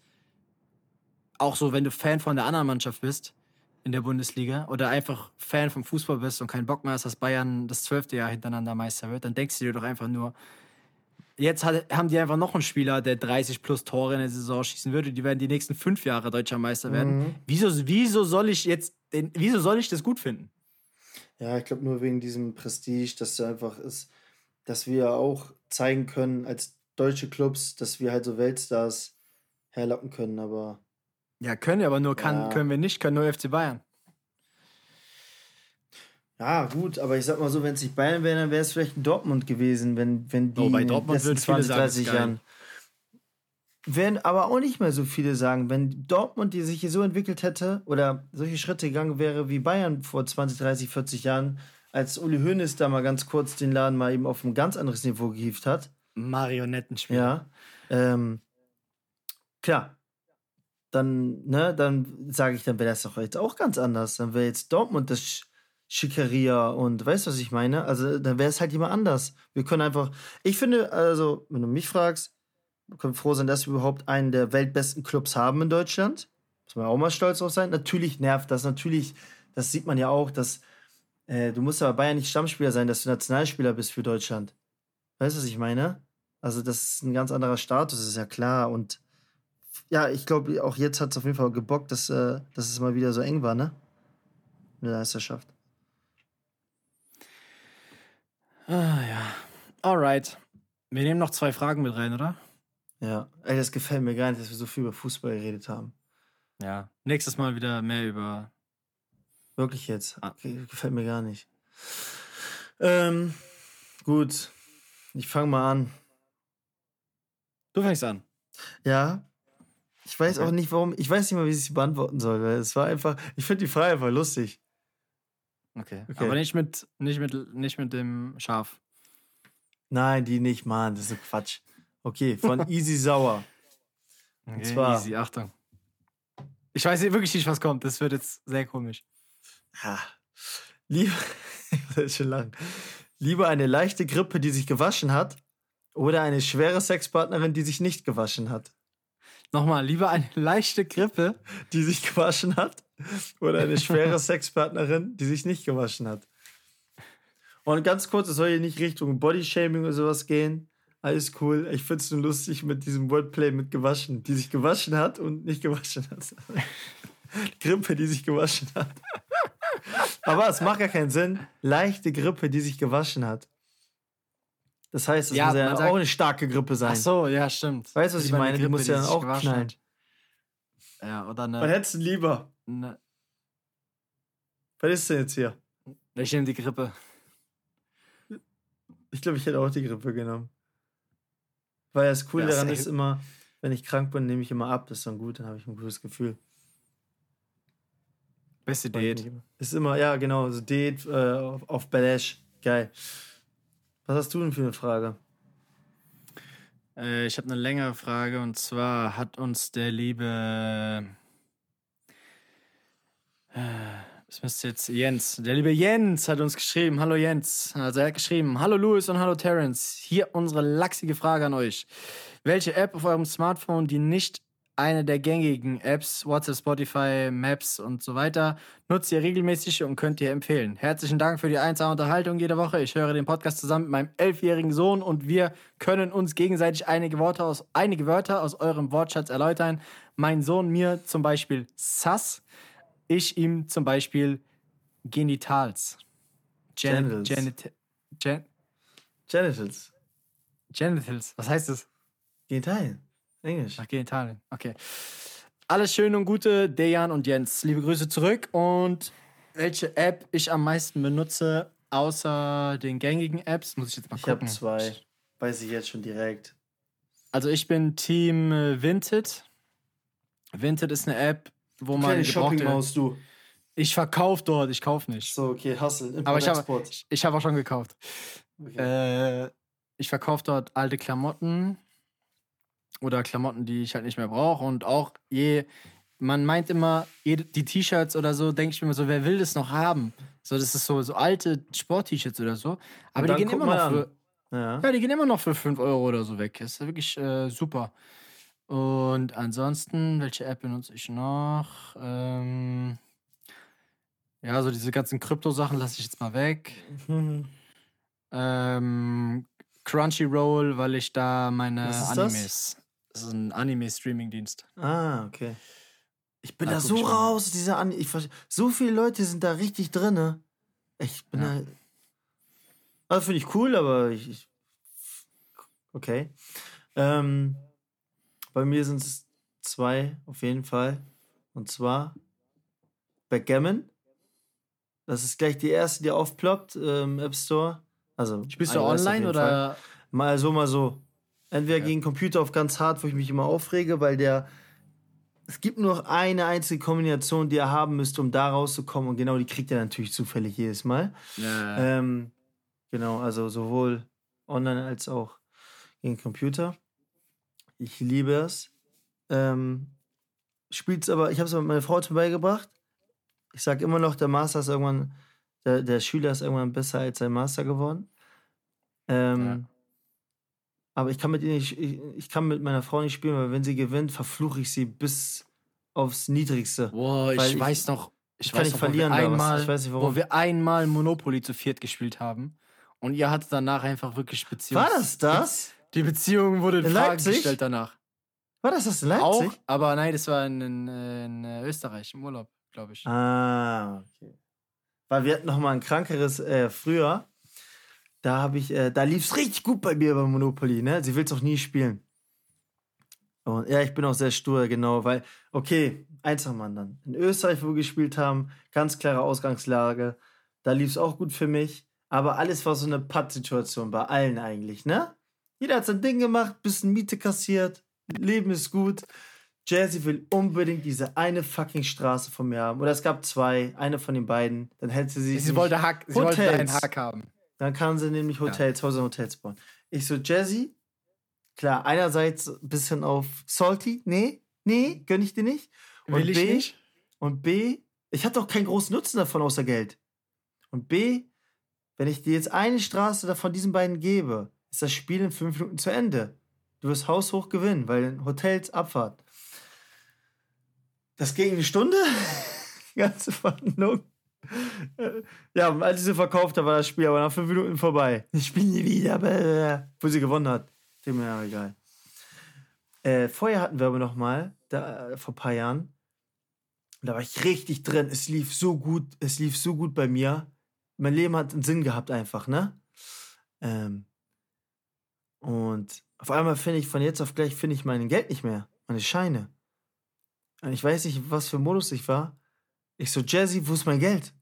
auch so, wenn du Fan von der anderen Mannschaft bist in der Bundesliga oder einfach Fan vom Fußball bist und keinen Bock mehr hast, dass Bayern das zwölfte Jahr hintereinander Meister wird, dann denkst du dir doch einfach nur, jetzt hat, haben die einfach noch einen Spieler, der 30 plus Tore in der Saison schießen würde. Die werden die nächsten fünf Jahre deutscher Meister werden. Mhm. Wieso, wieso soll ich jetzt, den, wieso soll ich das gut finden? Ja, ich glaube nur wegen diesem Prestige, dass es einfach ist, dass wir auch zeigen können als deutsche Clubs, dass wir halt so Weltstars herlocken können, aber Ja, können wir, aber nur kann, Ja. können wir nicht, können nur FC Bayern. Ja, gut, aber ich sag mal so, wenn es nicht Bayern wäre, dann wäre es vielleicht ein Dortmund gewesen, wenn, wenn die Oh, bei in den Dortmund letzten würden viele 20, sagen, 30 ist geil. Jahren. Werden aber auch nicht mehr so viele sagen, wenn Dortmund, die sich hier so entwickelt hätte oder solche Schritte gegangen wäre wie Bayern vor 20, 30, 40 Jahren, als Uli Hoeneß da mal ganz kurz den Laden mal eben auf ein ganz anderes Niveau gehievt hat. Marionettenspiel. Ja. Ähm, klar. Dann, ne, dann sage ich, dann wäre das doch jetzt auch ganz anders. Dann wäre jetzt Dortmund das Schickeria und weißt du, was ich meine? Also, dann wäre es halt immer anders. Wir können einfach, ich finde, also, wenn du mich fragst, wir können froh sein, dass wir überhaupt einen der weltbesten Clubs haben in Deutschland. Muss man auch mal stolz drauf sein. Natürlich nervt das, natürlich, das sieht man ja auch, dass äh, du musst aber Bayern nicht Stammspieler sein, dass du Nationalspieler bist für Deutschland. Weißt du, was ich meine? Also, das ist ein ganz anderer Status, ist ja klar. Und ja, ich glaube, auch jetzt hat es auf jeden Fall gebockt, dass, äh, dass es mal wieder so eng war, ne? In der Meisterschaft. Ah, ja. Alright. Wir nehmen noch zwei Fragen mit rein, oder? Ja. Ey, das gefällt mir gar nicht, dass wir so viel über Fußball geredet haben. Ja. Nächstes Mal wieder mehr über. Wirklich jetzt. Ah. Okay, gefällt mir gar nicht. Ähm, gut. Ich fange mal an. Du fängst an. Ja. Ich weiß Okay. auch nicht, warum. Ich weiß nicht mal, wie ich sie beantworten soll. Es war einfach. Ich finde die Frage einfach lustig. Okay. Okay. Aber nicht mit, nicht mit, nicht mit dem Schaf. Nein, die nicht, Mann. Das ist Quatsch. Okay, von Easy Sauer. Okay, zwar- Easy, Achtung. Ich weiß wirklich nicht, was kommt. Das wird jetzt sehr komisch. Ja. Lieber. schon lang. Lieber eine leichte Grippe, die sich gewaschen hat, oder eine schwere Sexpartnerin, die sich nicht gewaschen hat. Nochmal, lieber eine leichte Grippe. Die sich gewaschen hat, oder eine schwere Sexpartnerin, die sich nicht gewaschen hat. Und ganz kurz, es soll hier nicht Richtung Bodyshaming oder sowas gehen. Alles cool. Ich finde es nur lustig mit diesem Wordplay mit gewaschen. Die sich gewaschen hat und nicht gewaschen hat. Grippe, die sich gewaschen hat. Aber es macht gar keinen Sinn. Leichte Grippe, die sich gewaschen hat. Das heißt, es Ja, muss ja man sagt- auch eine starke Grippe sein. Ach so, ja, stimmt. Weißt du, was ich meine? Die muss ja dann auch knallen. hat. Ja, oder eine, hättest du lieber? Eine. Was ist denn jetzt hier? Ich nehme die Grippe. Ich glaube, ich hätte auch die Grippe genommen. Weil das Coole Ja, daran ist immer, wenn ich krank bin, nehme ich immer ab. Das ist dann gut, dann habe ich ein gutes Gefühl. Beste Date. Ist immer, ja, genau, so Date äh, auf, auf Balash. Geil. Was hast du denn für eine Frage? Äh, ich habe eine längere Frage und zwar hat uns der liebe. Das müsste jetzt Jens. Der liebe Jens hat uns geschrieben. Hallo Jens. Also er hat geschrieben: Hallo Louis und hallo Terence. Hier unsere lachsige Frage an euch. Welche App auf eurem Smartphone, die nicht eine der gängigen Apps, WhatsApp, Spotify, Maps und so weiter, nutzt ihr regelmäßig und könnt ihr empfehlen? Herzlichen Dank für die einsame Unterhaltung jede Woche. Ich höre den Podcast zusammen mit meinem elfjährigen Sohn und wir können uns gegenseitig einige Wörter aus, einige Wörter aus eurem Wortschatz erläutern. Mein Sohn mir zum Beispiel Sass, ich ihm zum Beispiel Genitals. Gen Genitals. Genit Gen Genitals. Genitals. Was heißt das? Genitalien. Englisch. Ach, Genitalien. Okay. Alles schön und Gute, Dejan und Jens. Liebe Grüße zurück. Und welche App ich am meisten benutze, außer den gängigen Apps, muss ich jetzt mal Ich gucken. habe zwei. Weiß ich jetzt schon direkt. Also ich bin Team Vinted. Vinted ist eine App, wo man. Shoppingmaus, du. Ich verkaufe dort, ich kaufe nicht. So, okay, Hustle. Import, Aber ich habe ich, ich hab auch schon gekauft. Okay. Äh, ich verkaufe dort alte Klamotten oder Klamotten, die ich halt nicht mehr brauche. Und auch je, man meint immer, die T-Shirts oder so, denke ich mir immer so, wer will das noch haben? So, das ist so, so alte Sport-T-Shirts oder so. Aber die gehen immer noch an. für, ja. ja, die gehen immer noch für 5 Euro oder so weg. Das ist wirklich äh, super. Und ansonsten, welche App benutze ich noch? Ähm, ja, so diese ganzen Krypto-Sachen lasse ich jetzt mal weg. Mhm. Ähm, Crunchyroll, weil ich da meine Was ist das? Animes. Das? ist ein Anime-Streaming-Dienst. Ah, okay. Ich bin Da da so raus, dieser An ich So viele Leute sind da richtig drin. Ich bin Ja. da. Also finde ich cool, aber ich. ich okay. Ähm, bei mir sind es zwei auf jeden Fall. Und zwar Backgammon. Das ist gleich die erste, die aufploppt im App Store. Also Spielst du online jeden Fall. oder? Mal so, mal so. Entweder Ja. gegen Computer auf ganz hart, wo ich mich immer aufrege, weil der es gibt nur eine einzige Kombination, die er haben müsste, um da rauszukommen. Und genau die kriegt er natürlich zufällig jedes Mal. Ja. Ähm, genau, also sowohl online als auch gegen Computer. Ich liebe es. Ähm, spielt's aber, ich habe es mit meiner Frau zum beigebracht. Ich sage immer noch, der Master ist irgendwann, der, der Schüler ist irgendwann besser als sein Master geworden. Ähm, Ja. Aber ich kann mit ihr nicht, ich, ich kann mit meiner Frau nicht spielen, weil wenn sie gewinnt, verfluche ich sie bis aufs Niedrigste. Boah, ich, ich- weiß noch, ich, kann weiß nicht noch, wo wir verlieren da was. einmal, Ich weiß nicht, warum. wo wir einmal Monopoly zu viert gespielt haben und ihr hattet danach einfach wirklich Beziehung. War das das? Die Beziehung wurde in In Frage Leipzig? gestellt danach. War das das in Leipzig? Auch, aber nein, das war in, in, in äh, Österreich im Urlaub, glaube ich. Ah, okay. Weil wir hatten noch mal ein krankeres äh, früher. Da habe ich, äh, da lief es richtig gut bei mir bei Monopoly, ne? Sie will es auch nie spielen. Und ja, ich bin auch sehr stur, genau, weil, okay, Einzelmann dann. In Österreich, wo wir gespielt haben, ganz klare Ausgangslage. Da lief es auch gut für mich. Aber alles war so eine Pattsituation bei allen eigentlich, ne? Jeder hat sein Ding gemacht, bisschen Miete kassiert, Leben ist gut. Jazzy will unbedingt diese eine fucking Straße von mir haben. Oder es gab zwei, eine von den beiden. Dann hätte sie sie wollte, Hack, sie wollte einen Hack haben. dann kann sie nämlich Hotels, Häuser und Hotels bauen. Ich so, Jazzy, klar, einerseits ein bisschen auf salty. Nee, nee, gönn ich dir nicht. Und Will ich B, nicht? Und B, ich hatte auch keinen großen Nutzen davon außer Geld. Und B, wenn ich dir jetzt eine Straße davon diesen beiden gebe, ist das Spiel in fünf Minuten zu Ende. Du wirst haushoch gewinnen, weil Hotels Abfahrt. Das ging eine Stunde. Ganze Verhandlung. Äh, Ja, als ich sie verkauft habe, war das Spiel aber nach fünf Minuten vorbei. Ich spiele nie wieder, wo sie gewonnen hat. Dem mir ja egal. Äh, vorher hatten wir aber noch mal, da, äh, vor ein paar Jahren, da war ich richtig drin. Es lief so gut, es lief so gut bei mir. Mein Leben hat einen Sinn gehabt einfach, ne? Ähm, und auf einmal finde ich, von jetzt auf gleich finde ich mein Geld nicht mehr, meine Scheine. Und ich weiß nicht, was für ein Modus ich war. Ich so, Jazzy, wo ist mein Geld?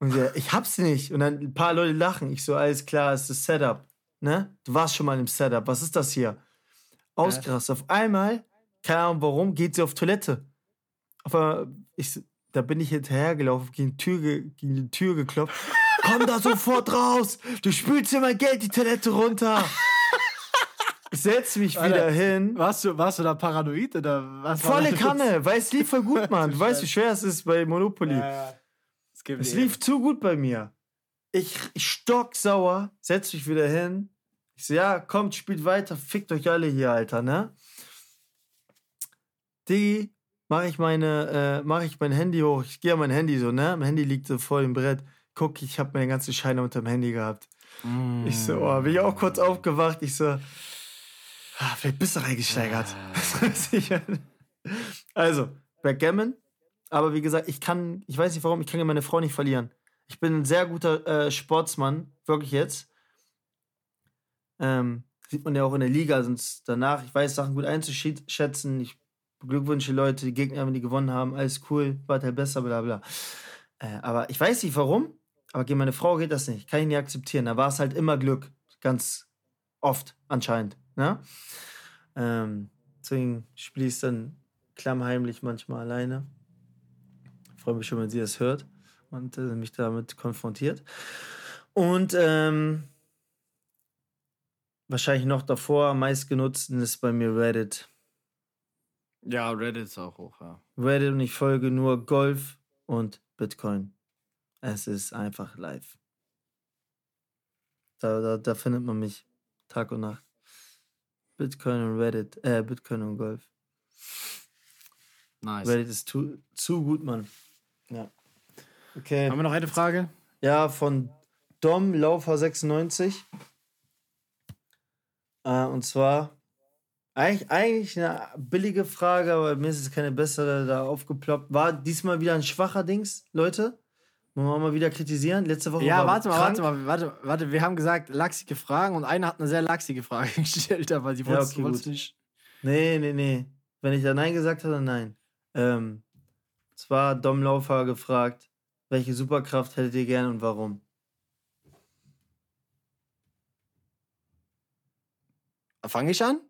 Und der, ich hab's nicht. Und dann ein paar Leute lachen. Ich so, alles klar, es ist das Setup. Ne? Du warst schon mal im Setup. Was ist das hier? Ausgerastet. Auf einmal, keine Ahnung warum, geht sie auf Toilette. Auf einmal, ich, da bin ich hinterhergelaufen, gegen die Tür, ge- gegen die Tür geklopft. Komm da sofort raus! Du spülst dir mein Geld die Toilette runter! Setz mich Alter, wieder hin. Warst du, warst du da paranoid oder was? Volle? Kanne, weil es lief voll gut, Mann. Du weißt, wie schwer es ist bei Monopoly. Ja, ja. Es, lief zu gut bei mir. Ich, ich stocksauer, setz mich wieder hin. Ich so, ja, kommt, spielt weiter, fickt euch alle hier, Alter, ne? Digi, mach ich meine, äh, mach ich mein Handy hoch. Ich gehe an mein Handy so, ne? Mein Handy liegt so vor dem Brett. Guck, ich habe meine ganzen Scheine unter dem Handy gehabt. Mm. Ich so, oh, bin ich auch kurz aufgewacht. Ich so, ah, vielleicht bist du reingesteigert. also, Backgammon. Aber wie gesagt, ich kann, ich weiß nicht warum, ich kann ja meine Frau nicht verlieren. Ich bin ein sehr guter äh, Sportsmann, wirklich jetzt. Ähm, sieht man ja auch in der Liga, sonst danach, ich weiß Sachen gut einzuschätzen. Ich beglückwünsche Leute, die Gegner, wenn die gewonnen haben, alles cool, war halt besser, bla bla. Äh, aber ich weiß nicht warum, aber gegen meine Frau geht das nicht. Kann ich nicht akzeptieren. Da war es halt immer Glück. Ganz oft anscheinend. Ne? Ähm, deswegen spiele ich es dann klammheimlich manchmal alleine. Freue mich schon, wenn sie das hört und äh, mich damit konfrontiert. Und ähm, wahrscheinlich noch davor am meistgenutzten ist bei mir Reddit. Ja, Reddit ist auch hoch, ja. Reddit und ich folge nur Golf und Bitcoin. Es ist einfach live. Da, da, da findet man mich Tag und Nacht. Bitcoin und Reddit, äh, Bitcoin und Golf. Nice. Reddit ist zu, zu gut, Mann. Ja. Okay. Haben wir noch eine Frage? Ja, von Dom Laufer 96. Äh, und zwar eigentlich, eigentlich eine billige Frage, aber mir ist jetzt keine bessere da aufgeploppt. War diesmal wieder ein schwacher Dings, Leute? Wollen wir mal wieder kritisieren? Letzte Woche Ja, war warte mal, krank. warte mal, warte, warte. Wir haben gesagt, lachsige Fragen und einer hat eine sehr lachsige Frage gestellt, aber die Ja, wollte okay, wollt's gut. nicht. Nee, nee, nee. Wenn ich da Nein gesagt habe, dann nein. Ähm, zwar Dom Laufer gefragt, welche Superkraft hättet ihr gern und warum? Fange ich an?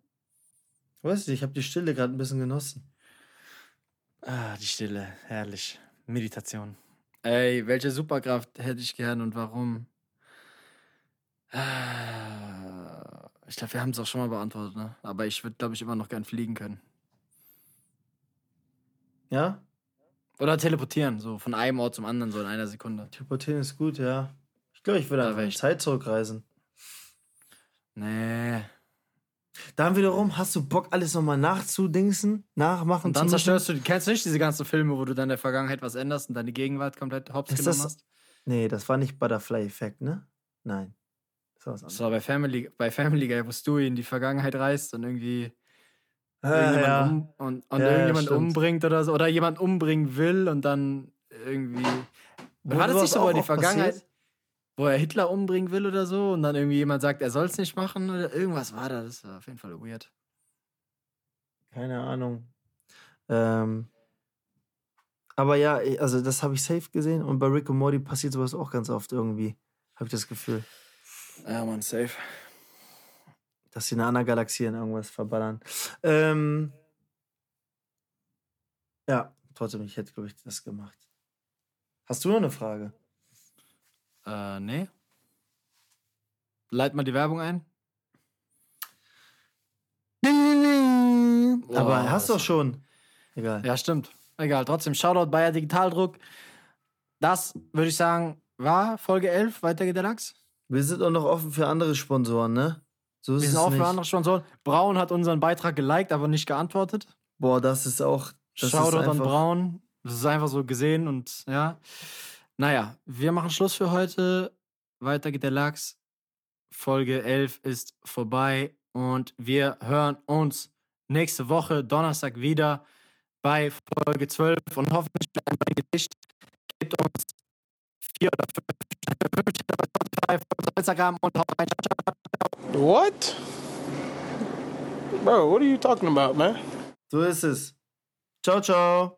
Weißt du, ich habe die Stille gerade ein bisschen genossen. Ah, die Stille, herrlich. Meditation. Ey, welche Superkraft hätte ich gern und warum? Ich glaube, wir haben es auch schon mal beantwortet, ne? Aber ich würde, glaube ich, immer noch gern fliegen können. Ja? Oder teleportieren, so von einem Ort zum anderen, so in einer Sekunde. Teleportieren ist gut, ja. Ich glaube, ich würde einfach in Zeit zurückreisen. Nee. Dann wiederum, hast du Bock, alles nochmal nachzudingsen, nachmachen Und dann zerstörst du, kennst du nicht diese ganzen Filme, wo du dann in der Vergangenheit was änderst und deine Gegenwart komplett hops Ist genommen das- hast? Nee, das war nicht Butterfly-Effekt, ne? Nein. Das war was Das anderes. war bei Family, bei Family Guy, wo Stewie in die Vergangenheit reist und irgendwie Ah, irgendjemand, ja. um, und, und Ja, irgendjemand umbringt oder so. Oder jemand umbringen will und dann irgendwie. War das nicht so, auch die Vergangenheit, passiert? Wo er Hitler umbringen will oder so und dann irgendwie jemand sagt, er soll es nicht machen oder irgendwas war da. Das war auf jeden Fall weird. Keine Ahnung. Ähm, aber ja, ich- also das habe ich safe gesehen und bei Rick und Morty passiert sowas auch ganz oft irgendwie. Habe ich das Gefühl, Ja, man, safe. dass sie in einer anderen Galaxie in irgendwas verballern. Ähm, ja, trotzdem, ich hätte, glaube ich, das gemacht. Hast du noch eine Frage? Äh, nee. Leit mal die Werbung ein. Aber Boah, hast das- doch schon. Egal. Ja, stimmt. Egal, trotzdem, Shoutout Bayer Digitaldruck. Das, würde ich sagen, war Folge 11. Weiter geht der Lachs. Wir sind auch noch offen für andere Sponsoren, ne? So ist Wir es sind auch nicht. für andere Sponsoren. Braun hat unseren Beitrag geliked, aber nicht geantwortet. Boah, das ist auch. Das Shoutout ist an einfach, Braun. Das ist einfach so gesehen und ja. Naja, wir machen Schluss für heute. Weiter geht der Lachs. Folge 11 ist vorbei und wir hören uns nächste Woche Donnerstag wieder bei Folge 12 und hoffentlich bleiben wir im Gedicht. Gebt uns vier oder fünf Sterne bei Instagram und haut rein. What? Bro, what are you talking about, man? So ist es. Ciao, ciao.